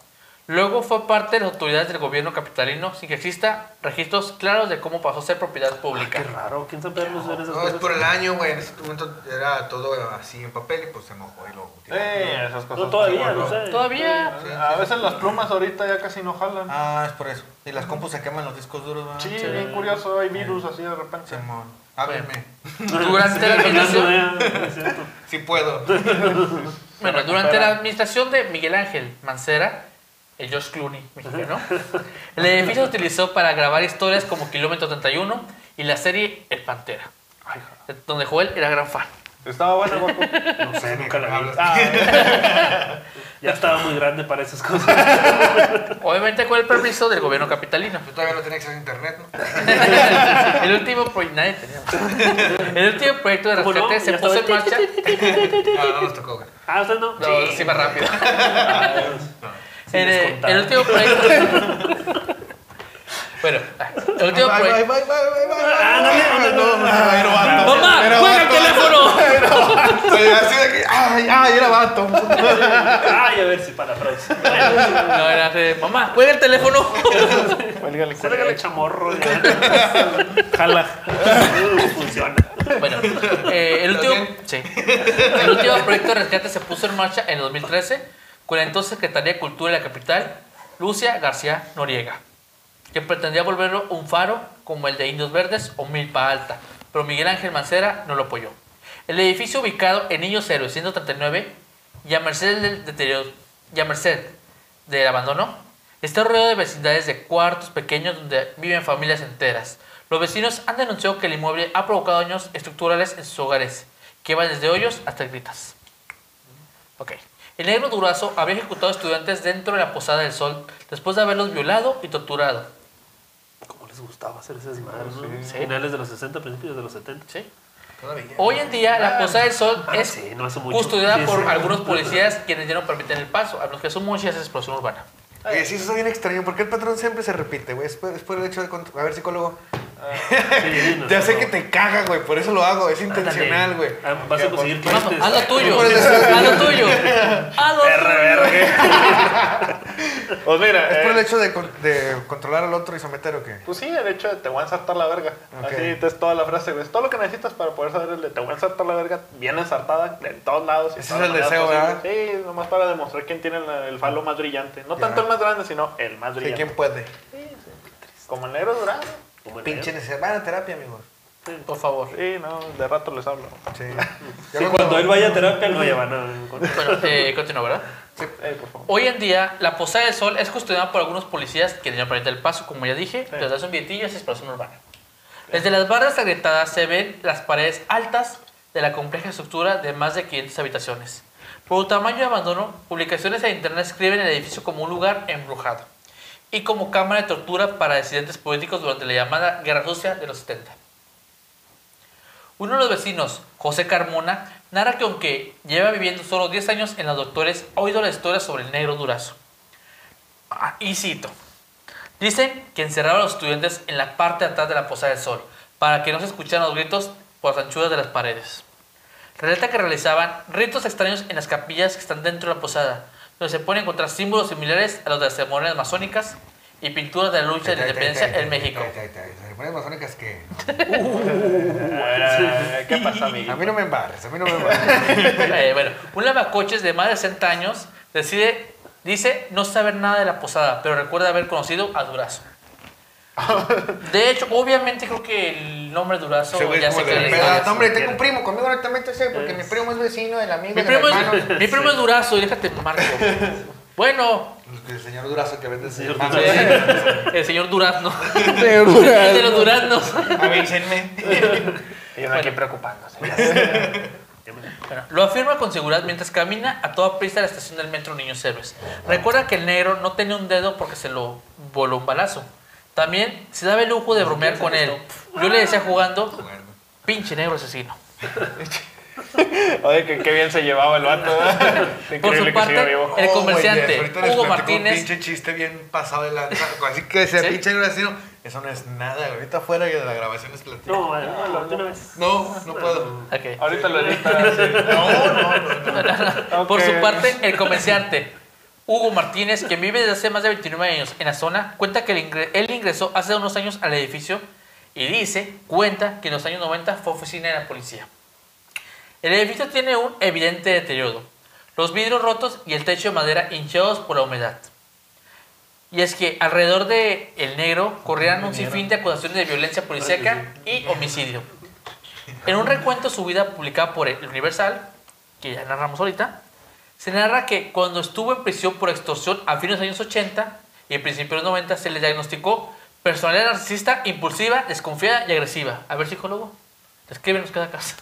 Luego fue parte de las autoridades del gobierno capitalino sin que exista registros claros de cómo pasó a ser propiedad pública. Qué raro, ¿quién sabe ver esas No, es por el año, güey. En ese momento era todo así en papel y pues se mojó y lo Sí, esas cosas. No, todavía, no sé. Todavía. Sí, A veces las plumas ahorita ya casi no jalan. Ah, es por eso. Y las compus se queman los discos duros, ¿verdad? Sí, bien curioso, hay virus así de repente. Simón. Hábleme. Durante la administración. Sí puedo. bueno, durante la administración de Miguel Ángel Mancera, el George Clooney mexicano, el edificio se utilizó para grabar historias como Kilómetro 31 y la serie El Pantera, donde Joel era gran fan. Estaba bueno, guapo. No sé, nunca la vi. Ah, Ya estaba muy grande para esas cosas. Obviamente con el permiso del gobierno capitalino. Yo todavía no tenía acceso a internet, ¿no? El último proyecto, nadie tenía. El último proyecto de rescate se puso en marcha. No, no nos tocó, güey. Ah, ¿usted no? No, sí, más rápido. El, descontar. el último proyecto. bueno, el último Bye, bye, proyecto. Ándale, ándale. No, no, era vato. ¡Mamá! Era ¡Juega el teléfono! Sí, Así de que, ay, ay, era vato. Ay, a ver si para la próxima. No, era de mamá, juega el teléfono. Cuélgale, Se le chamorro. Jala. Funciona. Bueno, eh, el, último, sí. el último proyecto de rescate se puso en marcha en el 2013 con la entonces Secretaría de Cultura de la capital, Lucia García Noriega, que pretendía volverlo un faro como el de Indios Verdes o Milpa Alta, pero Miguel Ángel Mancera no lo apoyó. El edificio ubicado en Niños Héroes 139 y a merced del deterioro, y a merced del abandono, está rodeado de vecindades de cuartos pequeños donde viven familias enteras. Los vecinos han denunciado que el inmueble ha provocado daños estructurales en sus hogares, que van desde hoyos hasta gritas. Ok. El negro Durazo había ejecutado estudiantes dentro de la Posada del Sol después de haberlos violado y torturado. ¿Cómo les gustaba hacer ese desmadre, no? Sí. Finales de los 60, principios de los 70. ¿sí? Todavía. Hoy en día, la Posada del Sol es sí, no hace mucho. custodiada Sí, por sí. algunos policías quienes ya no permiten el paso, a los que son muchas explosión urbana. Oye, sí, eso es bien extraño. ¿Por qué el patrón siempre se repite, güey? Es por, es por el hecho de... A ver, psicólogo. Sí, no, Ya sé no. que te caga, güey. Por eso lo hago. Es intencional, güey. Ah, Vas a conseguir clientes. haz lo tuyo, haz lo tuyo, haz lo tuyo. Pues mira, ¿Es por el eh, hecho de, con- de controlar al otro y someter o qué? pues sí, el hecho de te voy a ensartar la verga. Ok. Así es toda la frase, güey. Es todo lo que necesitas para poder saber el de te voy a ensartar la verga bien ensartada de todos lados. Ese es el deseo. ¿verdad? Sí, nomás para demostrar quién tiene el falo más brillante. No Ya. tanto el más grande, sino el más Sí, brillante. ¿quién puede? Como el negro durado. Pinche necesidad. Van a terapia, amigos. Por favor. Sí, no, de rato les hablo. Sí. Sí, cuando él vaya a terapia no lleva nada. Bueno, eh, continúa, ¿verdad? Eh, por favor. Hoy en día, la Posada del Sol es custodiada por algunos policías que no permiten el paso, como ya dije, desde hace un billetillo es exploración urbana. Desde las barras agrietadas se ven las paredes altas de la compleja estructura de más de 500 habitaciones. Por su tamaño y abandono, publicaciones en internet escriben el edificio como un lugar embrujado y como cámara de tortura para disidentes políticos durante la llamada Guerra Sucia de los 70. Uno de los vecinos, José Carmona, narra que aunque lleva viviendo solo 10 años en los doctores, ha oído la historia sobre el negro durazo. Ah, y cito. Dicen que encerraron a los estudiantes en la parte de atrás de la Posada del Sol, para que no se escucharan los gritos por las anchuras de las paredes. Relata que realizaban ritos extraños en las capillas que están dentro de la posada, donde se pueden encontrar símbolos similares a los de las ceremonias masónicas y pinturas de la lucha de la independencia en México. Ceremonias masónicas que... Eh, ¿Qué pasa, amigo? A mí no me embarres, a mí no me embarres. Eh, bueno, un lavacoches de más de 60 años decide, dice no saber nada de la posada, pero recuerda haber conocido a Durazo. De hecho, obviamente creo que el nombre Durazo Ese güey ya de la peda. historia. No, hombre, tengo un primo, conmigo no te metes, eh, porque Es- mi primo es vecino del amigo Mi del primo, hermano. es, mi primo es Durazo y déjate marco. Bueno, El señor Durazo que vende Señor Ah, Durazo. el señor Durazno. El de los Duraznos. Avísenme. Y uno aquí preocupándose. Bueno, lo afirma con seguridad mientras camina a toda prisa a la estación del metro Niños Héroes. Recuerda que el negro no tenía un dedo porque se lo voló un balazo. También se daba el lujo de bromear con él. Yo le decía jugando, Bueno. pinche negro asesino. Oye, que qué bien se llevaba el vato. Por su Increíble que parte, siga vivo. el Oh, comerciante, Hugo Martínez. Un pinche chiste bien pasado de lanza. Así que ese ¿Sí? pinche gracioso. Eso no es nada. Ahorita fuera de la grabación les platico. No, no, vez. No, no puedo. Ahorita lo editas. No, no, no. no. Por su parte, el comerciante Hugo Martínez, quien vive desde hace más de 29 años en la zona, cuenta que él ingre- él ingresó hace unos años al edificio y dice, cuenta que en los años 90 fue oficina de la policía. El edificio tiene un evidente deterioro, los vidrios rotos y el techo de madera hinchados por la humedad. Y es que alrededor de El Negro corrían un sinfín de acusaciones de violencia policíaca y homicidio. En un recuento su vida publicado por El Universal, que ya narramos ahorita, se narra que cuando estuvo en prisión por extorsión a fines de los años 80 y en principios de los 90 se le diagnosticó personalidad narcisista, impulsiva, desconfiada y agresiva. A ver, psicólogo, descríbenos cada caso.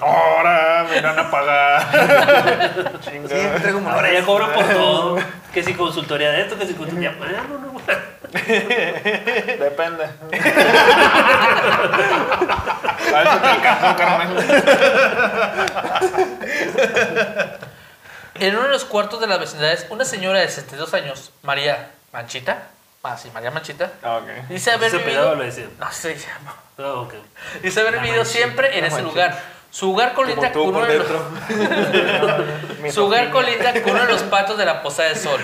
Ahora me irán a pagar. Traigo monedas. Ahora ya cobran por todo. Que si consultoría de esto, que si consultoría. Ah, no, no. Depende. A ver si te alcanzó. En uno de los cuartos de las vecindades, una señora de 62 años, María Manchita, ah, sí, María Manchita, Ah, ok. dice haber ¿Se vivido... lo decían? No sé, se llama. Ah, ok. Dice haber La vivido Manchita, siempre en la ese Manchita. lugar. Su hogar colinda con uno de los... Su hogar colinda con uno de los patos de la Posada del Sol.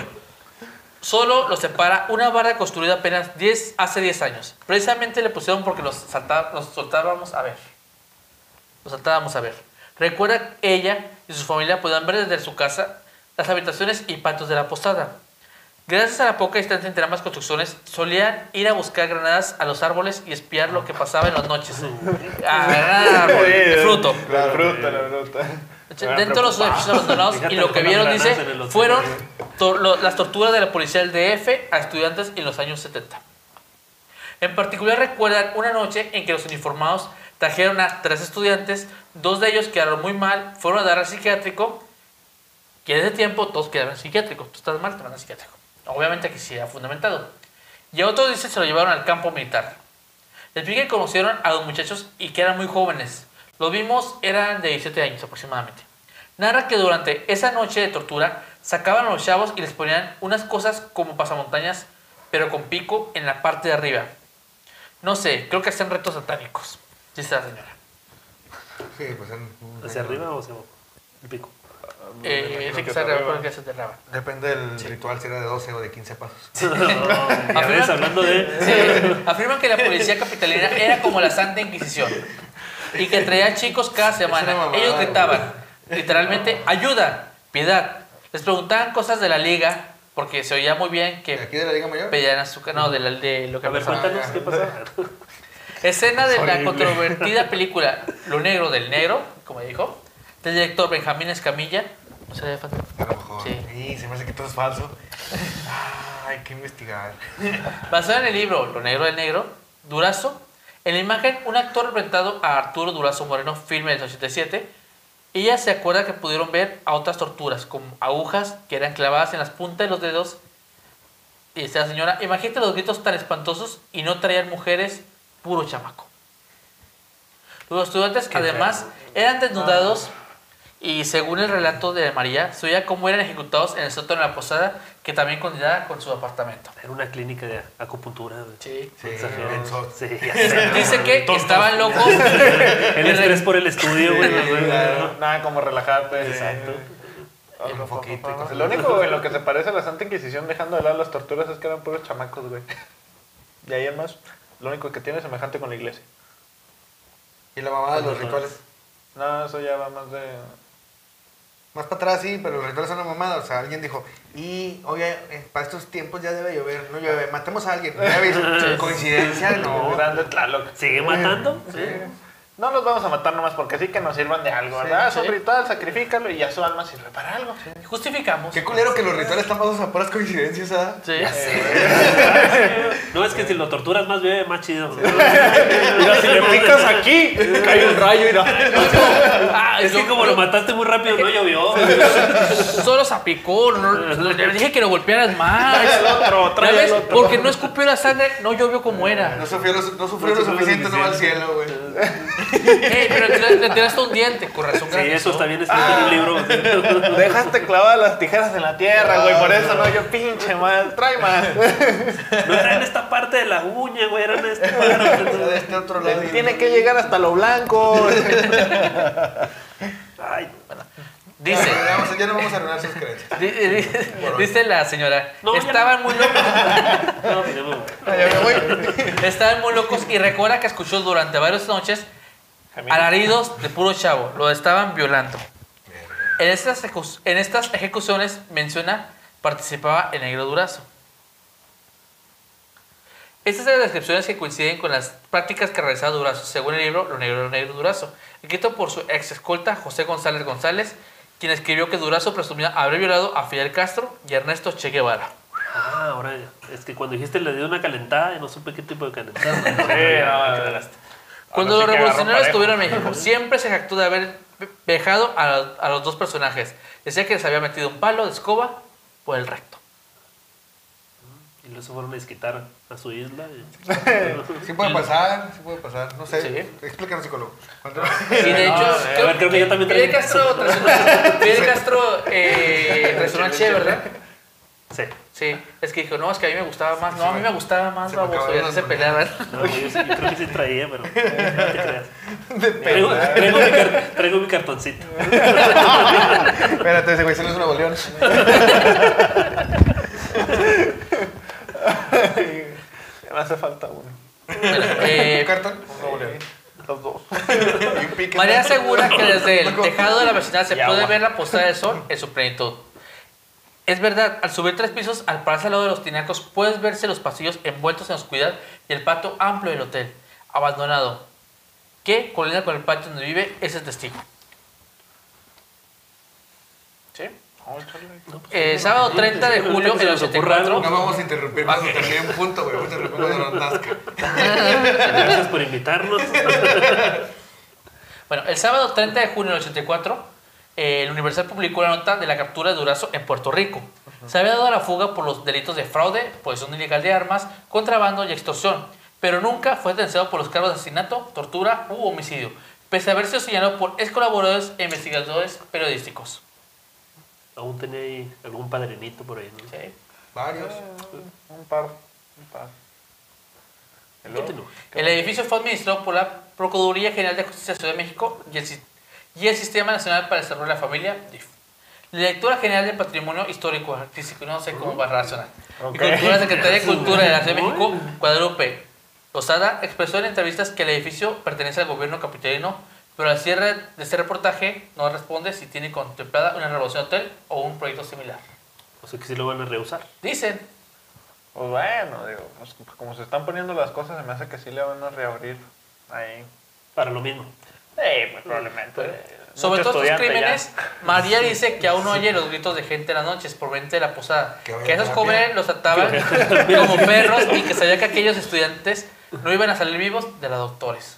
Solo los separa una barra construida apenas 10, hace 10 años. Precisamente le pusieron porque los, saltá- los soltábamos a ver. Los saltábamos a ver. Recuerda que ella y su familia podían ver desde su casa las habitaciones y patios de la posada. Gracias a la poca distancia entre ambas construcciones, solían ir a buscar granadas a los árboles y espiar lo que pasaba en las noches. A granada al árbol, de fruto. La fruta, la fruta. Dentro de los edificios abandonados y lo que vieron, dice, el fueron to- lo- las torturas de la policía del DF a estudiantes en los años 70. En particular recuerdan una noche en que los uniformados trajeron a tres estudiantes, dos de ellos quedaron muy mal, fueron a dar al psiquiátrico, que en ese tiempo todos quedaron en psiquiátrico, tú estás mal, te van al psiquiátrico. Obviamente aquí sí era fundamentado. Y a otros dice se lo llevaron al campo militar. Les dije que conocieron a los muchachos y que eran muy jóvenes. Los vimos, eran de 17 años aproximadamente. Narra que durante esa noche de tortura sacaban a los chavos y les ponían unas cosas como pasamontañas, pero con pico en la parte de arriba. No sé, creo que hacían retos satánicos. Dice la señora. Sí, pues en- ¿Hacia arriba o hacia abajo? El pico. Eh, sí, que se arriba. arriba, que se derraba. Depende del ritual, si era de 12 o de 15 pasos. Ya ves, hablando de. Sí, afirman que la policía capitalina era como la Santa Inquisición y que traía chicos cada semana. mamada, Ellos gritaban, literalmente, ayuda, piedad. Les preguntaban cosas de la liga, porque se oía muy bien ¿De que aquí de la Liga Mayor? pedían azúcar, no, de, la- de lo que A ver, pasaba. cuéntanos qué pasa. Escena de la controvertida película Lo Negro del Negro, como dijo, del director Benjamín Escamilla. ¿No falta? A lo mejor. Sí. Sí, se me hace que todo es falso. Ah, hay que investigar. Basado en el libro Lo Negro del Negro, Durazo, en la imagen un actor representado a Arturo Durazo Moreno, filme del 87, ella se acuerda que pudieron ver a otras torturas, como agujas que eran clavadas en las puntas de los dedos. Y dice la señora, imagínate los gritos tan espantosos y no traían mujeres, puro chamaco. Los estudiantes Qué además feo. eran desnudados y según el relato de María, se oía cómo eran ejecutados en el sótano de la posada, que también contaba con su apartamento. Era una clínica de acupuntura. Sí. Sí, Sí. Dice que estaban locos. El estrés por el estudio, güey. Sí, claro. Nada como relajarte. Exacto. Un poquito y cosas Lo único en lo que se parece a la Santa Inquisición, dejando de lado las torturas, es que eran puros chamacos, güey. Y ahí más, lo único que tiene es semejante con la iglesia. Y la mamada de los rituales. No, eso ya va más de. Más para atrás sí, pero los rituales son una mamada. O sea, alguien dijo, y, oye, eh, para estos tiempos ya debe llover, no llueve, matemos a alguien. ¿Ya ves? Coincidencia, no. Grande Tlaloc. ¿Sigue matando? Sí. No los vamos a matar nomás porque sí que nos sirvan de algo, ¿verdad? es un ritual, sacrifícalo y ya su alma sirve para algo. Justificamos. Qué culero que los rituales están basados a puras coincidencias, ¿ah? Sí. No, es que si lo torturas más bebe, más chido. Mira, si le picas aquí, cae un rayo y no. Ah, Es que como lo mataste muy rápido, no llovió. Solo se apicó, no, le dije que lo golpearas más. Trae el otro, trae ¿Sabes? el otro. Porque no escupió la sangre, no llovió como era. No sufrió, lo, no sufrió lo suficiente, no va al cielo, güey. Ey, pero le tiraste- le tiraste un diente, con razón Sí, eso está bien escrito en un libro. Dejaste clavadas las tijeras en la tierra, güey. Por eso no, yo pinche más. Trae más. No era en esta parte de la uña, güey, era en esta Era de este otro lado. Tiene que llegar hasta lo blanco. Ay, Dice, Ya, no vamos a arruinar sus creencias. di- di- dice la señora, No, estaban muy locos. no, pues. Estaban muy locos y recuerda que escuchó durante varias noches alaridos de puro chavo. Lo estaban violando. En estas, en estas ejecuciones menciona participaba el negro Durazo. Estas son las descripciones que coinciden con las prácticas que realizaba Durazo, según el libro Lo Negro, Lo Negro Durazo, escrito por su ex escolta José González González, quien escribió que Durazo presumía haber violado a Fidel Castro y Ernesto Che Guevara. Ah, ahora. Es que cuando dijiste le dio una calentada y no supe qué tipo de calentada. Sí, no, Cuando los revolucionarios en México, siempre se jactó de haber vejado a, a los dos personajes. Decía que les había metido un palo de escoba por el recto. Y luego se fueron a desquitar a su isla. y- Sí puede pasar, sí puede pasar. No sé. Sí. Explícanos, psicólogo. ¿Cuánto- Y de hecho, a ver, creo que yo también Fidel Castro, Fidel Castro eh, traicionó a Che, ¿verdad? Sí. Sí, es que dijo, no, es que a mí me gustaba más. No, a mí me gustaba más, Se baboso. Y así se peleaban. No, yo, sí- yo creo que sí traía, pero no te creas. Traigo, traigo mi, car- traigo mi cartoncito. Espérate, ese güey se le es una boleón. Me hace falta uno. Bueno, eh, ¿Un cartón? Una boleón. Los dos. Un. María asegura que desde el tejado de la vecindad se puede ver la posada del sol en su plenitud. Es verdad, al subir tres pisos, al pararse al lado de los tinacos, puedes verse los pasillos envueltos en oscuridad y el patio amplio del hotel, abandonado, que colinda con el patio donde vive ese testigo. ¿Sí? Vamos a echarle. Eh, sábado 30 de julio nos ocurra 84. No vamos a interrumpir cuando termine un punto, güey. Vamos a interrumpir cuando nos nazca. Gracias por invitarnos. Bueno, el sábado 30 de junio del 84, eh, el Universal publicó la nota de la captura de Durazo en Puerto Rico. Se había dado a la fuga por los delitos de fraude, posesión ilegal de armas, contrabando y extorsión, pero nunca fue denunciado por los cargos de asesinato, tortura u homicidio, pese a haber sido señalado por ex colaboradores e investigadores periodísticos. Aún tenía algún padrinito por ahí, ¿no? Sí. Varios. Un par. Un par. Continúa. El edificio fue administrado por la Procuraduría General de Justicia de Ciudad de México y el, y el Sistema Nacional para el Desarrollo de la Familia, DIF. La Directora General del Patrimonio Histórico Artístico, no sé cómo va a relacionar. Ok. Y Cultura, Secretaría de Cultura de la Ciudad de México, Guadalupe Osada, expresó en entrevistas que el edificio pertenece al gobierno capitalino, pero al cierre de este reportaje no responde si tiene contemplada una renovación de hotel o un proyecto similar. O sea que sí lo van a rehusar. Dicen, Pues bueno, digo, pues, como se están poniendo las cosas, se me hace que sí le van a reabrir ahí. Para lo mismo. Sí, pues probablemente. Sobre Mucho todos estos crímenes, María dice que aún no oye los gritos de gente en las noches por mente de la posada. Que esos jóvenes los trataban como perros y que sabía que aquellos estudiantes no iban a salir vivos de la doctores.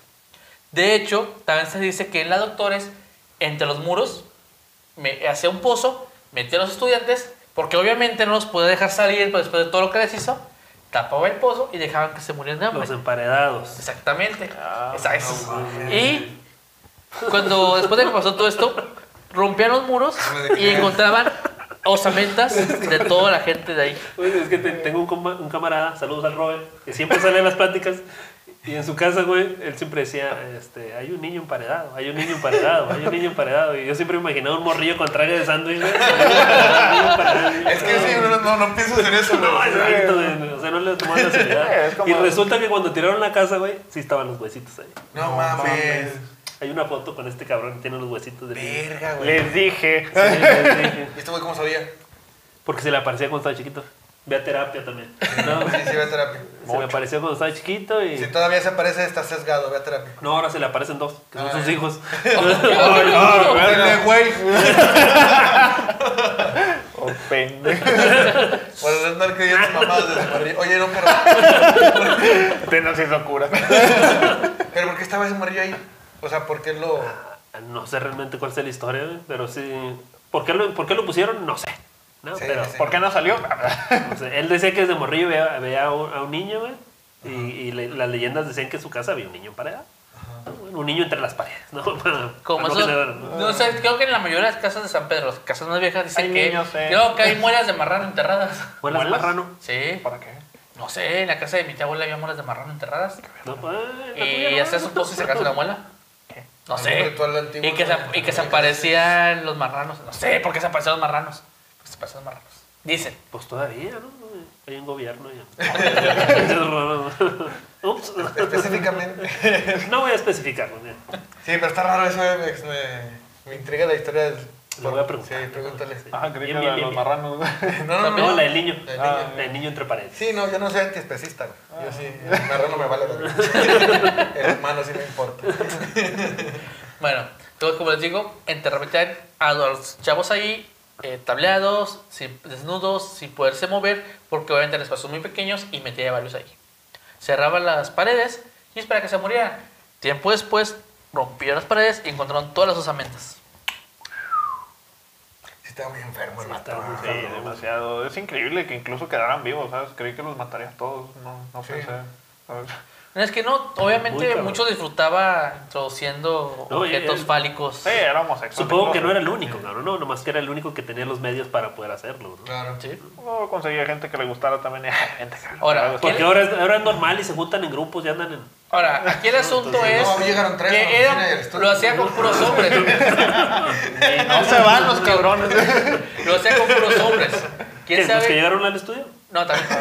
De hecho, también se dice que en la doctores, entre los muros, me, hacía un pozo, metía a los estudiantes, porque obviamente no los podía dejar salir pues, después de todo lo que les hizo, tapaba el pozo y dejaban que se murieran de hambre. Los emparedados. Exactamente. Ah, Exacto. y cuando después de que pasó todo esto, rompían los muros y encontraban osamentas de toda la gente de ahí. Oye, es que te- tengo un, coma- un camarada, saludos al Robert, que siempre sale en las pláticas. Y en su casa, güey, él siempre decía, este, hay un niño emparedado, hay un niño emparedado, hay un niño emparedado. Y yo siempre me imaginaba un morrillo con traje de sándwich, güey. Es que sí, no, no, no piensas en eso, No, güey. exacto, güey. O sea, no le tomaba la seriedad. Es como- Y resulta que cuando tiraron la casa, güey, sí estaban los huesitos ahí. No mames. Hay una foto con este cabrón que tiene los huesitos de. Verga, güey. Les dije. Sí, les dije. ¿Y este güey cómo sabía? Porque se le aparecía cuando estaba chiquito. Ve a terapia también. No, Sí, sí, ve a terapia. se le apareció cuando estaba chiquito y... Si todavía se parece, está sesgado, ve a terapia. No, ahora se le aparecen dos, que son Ah, sus hijos. Dale, güey. Oh, pendejo. Por andar creyendo mamadas de su morrillo. Oye, no, pero. Te nos hizo cura. ¿Pero por qué estaba ese morrillo ahí? O sea, ¿por qué lo.? No sé realmente cuál es la historia, güey, pero sí... ¿Por qué lo, por qué lo pusieron? No sé. ¿no? Sí, pero, sí. ¿Por qué no salió? no sé, Él decía que desde morrillo veía, veía a, un, a un niño, güey. Y, y le- las leyendas decían que en su casa había un niño paredado. Un niño entre las paredes, ¿no? Como eso, ¿no? no sé, creo que en la mayoría de las casas de San Pedro, las casas más viejas, dicen Hay que, niños, eh. creo que hay muelas de marrano enterradas. ¿Muelas de marrano? Sí, ¿Para qué? no sé, en la casa de mi tía abuela había muelas de marrano enterradas. No, pues, Y ¿no? hacía su pozo y sacarse la muela. No sé. ritual antiguo, Y que, se, y que se aparecían los marranos. No sé por qué se aparecían los marranos. Porque se aparecían los marranos. Dicen. Pues todavía, ¿no? Hay un gobierno ya. Ups. Específicamente. No voy a especificarlo. mira. Sí, pero está raro eso, me, me, me intriga la historia del. Le voy a preguntar. Sí, pregúntale. Ah, creí Bien, que bien, la de bien, los marranos. güey. No, no, No, no. la del niño. La del La niño. del niño entre paredes. Sí, no, yo no soy antiespecista, güey. Yo sí, el marrano me vale. El humano sí me importa. Bueno, entonces como les digo, enterramientan a los chavos ahí, eh, tableados, sin- desnudos, sin poderse mover, porque obviamente eran espacios muy pequeños y metía varios ahí. Cerraban las paredes y esperaba que se murieran. Tiempo después rompieron las paredes y encontraron todas las osamentas. Sí, estaba muy enfermo el Sí, vato. Sí, demasiado. Es increíble que incluso quedaran vivos, ¿sabes? Creí que los mataría a todos. No, no Sí. pensé. ¿sabes? No, Es que no, obviamente mucho disfrutaba introduciendo No, objetos él- fálicos. Sí, era homosexual. Supongo que no era el único, cabrón. No, nomás que era el único que tenía los medios para poder hacerlo. ¿no? Claro. Sí. No, conseguía gente que le gustara también. Ahora. Porque ahora es, ahora es normal y se juntan en grupos y andan en. Ahora, aquí el asunto entonces, es no, a llegaron tres a que era- y lo hacía con puros hombres. No se van los cabrones. Lo hacía con puros hombres. ¿Quién ¿Qué, ¿Los que sabe? llegaron al estudio? No, también.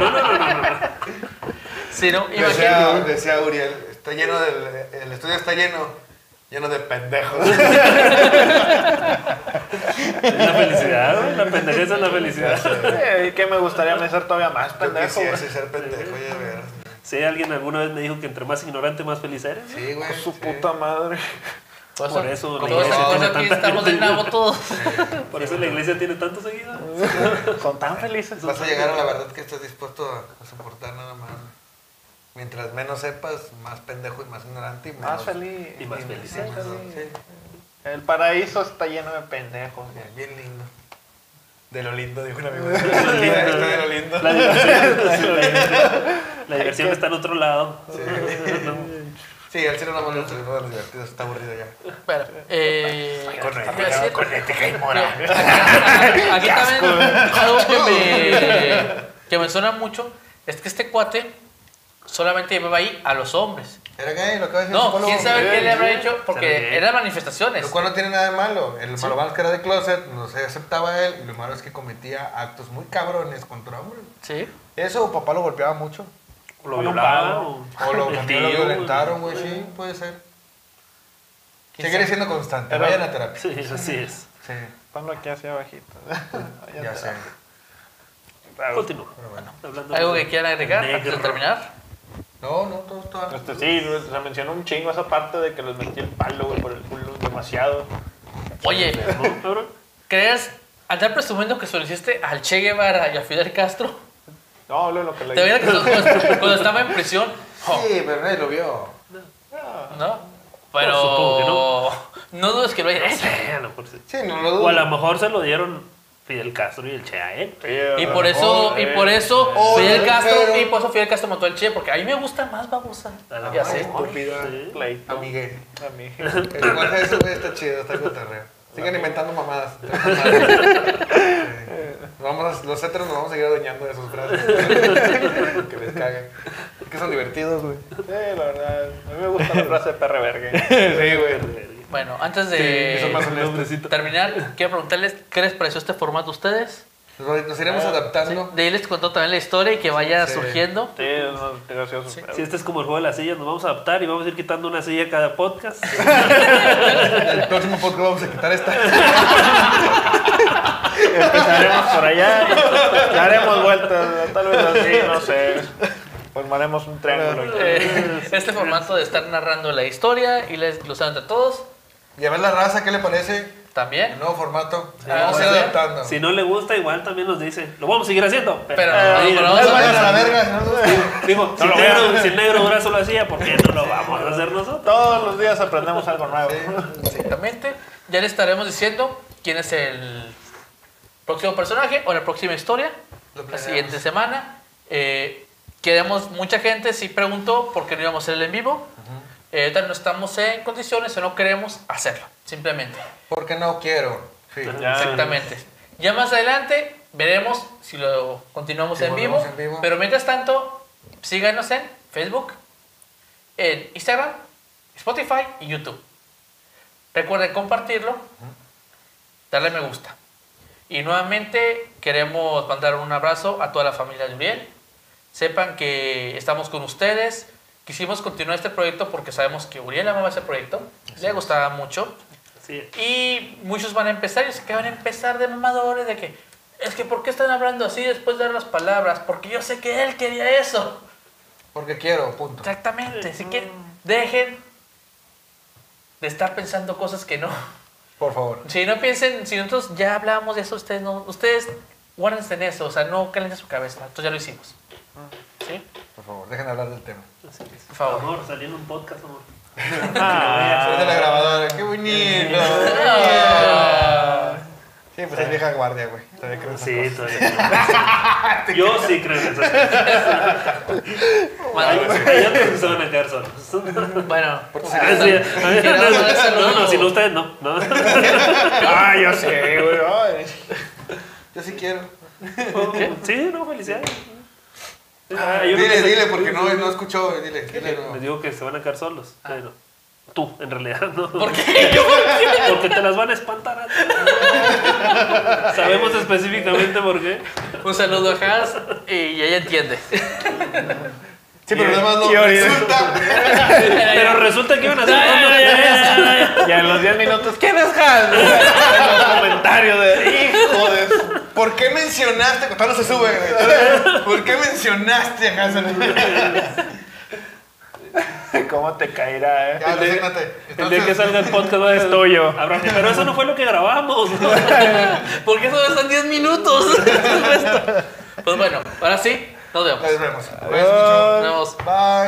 No, no, no, no, no. Sí, no, Decía, imagínate. decía Uriel, está lleno del, el estudio está lleno, lleno de pendejos. Es la felicidad, güey. La pendejez es la felicidad. Eh, y que me gustaría ser todavía más Yo pendejo. quisiese güey. ser pendejo, ya de veras. Si alguien alguna vez me dijo que entre más ignorante, más feliz eres. Sí, güey. Con su sí. puta madre. Por Por eso la iglesia todos tiene tanta estamos de gente. nabo todos. Por eso la iglesia tiene tantos seguidores. Son tan felices. Vas a llegar a la verdad que estás dispuesto a, soportar nada más. Mientras menos sepas, más pendejo y más ignorante y menos... Más feliz. Y más feliz. Sí, más- sí, El paraíso está lleno de pendejos. bien, bien lindo. De lo lindo, dijo un amigo. Lo lindo. De lo lindo. La diversión, sí, la diversión, la diversión está en otro lado. Sí, al ser una mano de los divertidos está aburrido ya. Bueno, eh, Con ¿qué iba a decir? con ética y moral. Aquí también algo que me, que me suena mucho es que este cuate solamente llevaba ahí a los hombres. ¿Era gay? Lo de decir el No, psicólogo. quién sabe qué le habrá hecho, porque eran manifestaciones. Lo cual no tiene nada de malo. El malo malo es que era de closet, no se aceptaba él, y lo malo es que cometía actos muy cabrones contra hombres. Sí. Eso, papá lo golpeaba mucho. Lo o- O lo, el también lo tío, violentaron, güey, sí, puede ser. ¿Quién Seguiré siendo constante, Pero- vayan a terapia. Sí, así es. Sí, Ponlo aquí hacia abajito. ya sé. Continúa. Pero bueno. ¿Algo que quieran agregar antes de terminar? No, no, todo está... Este, sí, se mencionó un chingo esa parte de que les metí el palo, güey, por el culo demasiado. Oye. ¿crees andar presumiendo que se lo hiciste al Che Guevara y a Fidel Castro? No, lo, lo que le ¿Te veía que cuando, cuando estaba en prisión? Oh, Sí, pero nadie lo vio. ¿No? Pero... supongo que no. dudes que lo haya hecho. Sí, no lo dudo. O a lo mejor se lo dieron Fidel Castro y el Che a él. Y por eso, y por eso Oh, Fidel pero- Castro, pero- y por eso Fidel Castro mató al Che, porque a mí me gusta más babosa. Ya sé. Estúpida. Sí. Pleito. Amigue. A mí. El lenguaje de güey está chido, está cotorreo. Sigan inventando mamadas. Sí. Vamos a- los héteros nos vamos a seguir adueñando de esos frases. que les caguen. Es que son divertidos, güey. Sí, la verdad. A mí me gusta la frase de perre verga. Sí, güey. Bueno, antes de terminar, quiero preguntarles qué les pareció este formato a ustedes. Nos, nos iremos adaptando. De ahí les contó también la historia y que vaya Sí. surgiendo. Sí, no, gracioso. Si este es como el juego de las sillas, nos vamos a adaptar y vamos a ir quitando una silla cada podcast. El próximo podcast vamos a quitar esta. Empezaremos por allá y daremos vueltas, tal vez así, no sé. Formaremos un triángulo. Eh, este formato de estar narrando la historia y la desglosando entre todos. Y a ver la raza, ¿qué le parece? El También. nuevo formato. Ah, vamos a ir sí. adaptando. Si no le gusta, igual también nos dice. Lo vamos a seguir haciendo. Pero, pero ¿no? vamos a la ver. verga. Digo, si, lo el negro, si el negro Durazo lo hacía, ¿por qué no lo vamos a hacer nosotros? Todos los días aprendemos algo nuevo. Exactamente. Ya le estaremos diciendo quién es el próximo personaje o la próxima historia. La siguiente semana. Eh, queremos, mucha gente sí preguntó por qué no íbamos a hacer el en vivo. Eh, no estamos en condiciones o no queremos hacerlo. Simplemente. Porque no quiero. Sí. Exactamente. Ya más adelante veremos si lo continuamos Si en, vivo, en vivo. Pero mientras tanto, síganos en Facebook, en Instagram, Spotify y YouTube. Recuerden compartirlo, darle me gusta. Y nuevamente queremos mandar un abrazo a toda la familia de Uriel. Sepan que estamos con ustedes. Quisimos continuar este proyecto porque sabemos que Uriel amaba ese proyecto. Le gustaba mucho. Y muchos van a empezar y se que van a empezar de mamadores de que es que ¿por qué están hablando así después de dar las palabras? Porque yo sé que él quería eso. Porque quiero, punto. Exactamente. Así que dejen de estar pensando cosas que no. Por favor. Si no piensen, si nosotros ya hablábamos de eso, ustedes no, ustedes guárdense en eso, o sea, no calienten su cabeza. Nosotros ya lo hicimos. ¿Sí? Por favor, dejen hablar del tema. Así es. Por favor. Amor, salió en un podcast, amor. Ah, Soy de la grabadora. Qué bonito. Ah. Sí, pues es vieja guardia, güey. Todavía creo en esas Sí, cosas. todavía. Yo sí creo en eso. Hay, Bueno, hay otros que se van a quedar solos. bueno. Ah, sí. Ponerse No, no, luego. si no ustedes no. no. ah, yo sé, güey. ay. Yo sí quiero. Sí, no, felicidades. Ah, yo creo Dile, dile, porque no, no escuchó. Dile, dile. Les No. digo que se van a quedar solos. Pero tú, en realidad, no. ¿Por qué? Yo- Porque te las van a espantar a ti. Sabemos específicamente por qué. Un saludo a Has y ella entiende. Sí, pero además no. Resulta. Pero resulta que iban a hacer. Y en los 10 minutos, ¿quién es Hal? En los comentarios de, hijo ¿Por qué mencionaste? Todavía no se sube, güey. ¿Por qué mencionaste a Hasan? ¿Cómo te caerá, eh? Ya, resígnate. El día que salga el podcast va a Es tuyo. Abraham, pero eso no fue lo que grabamos. ¿Por qué solo están 10 minutos? pues bueno, ahora sí, nos vemos. Les vemos. Adiós. Nos vemos. Bye.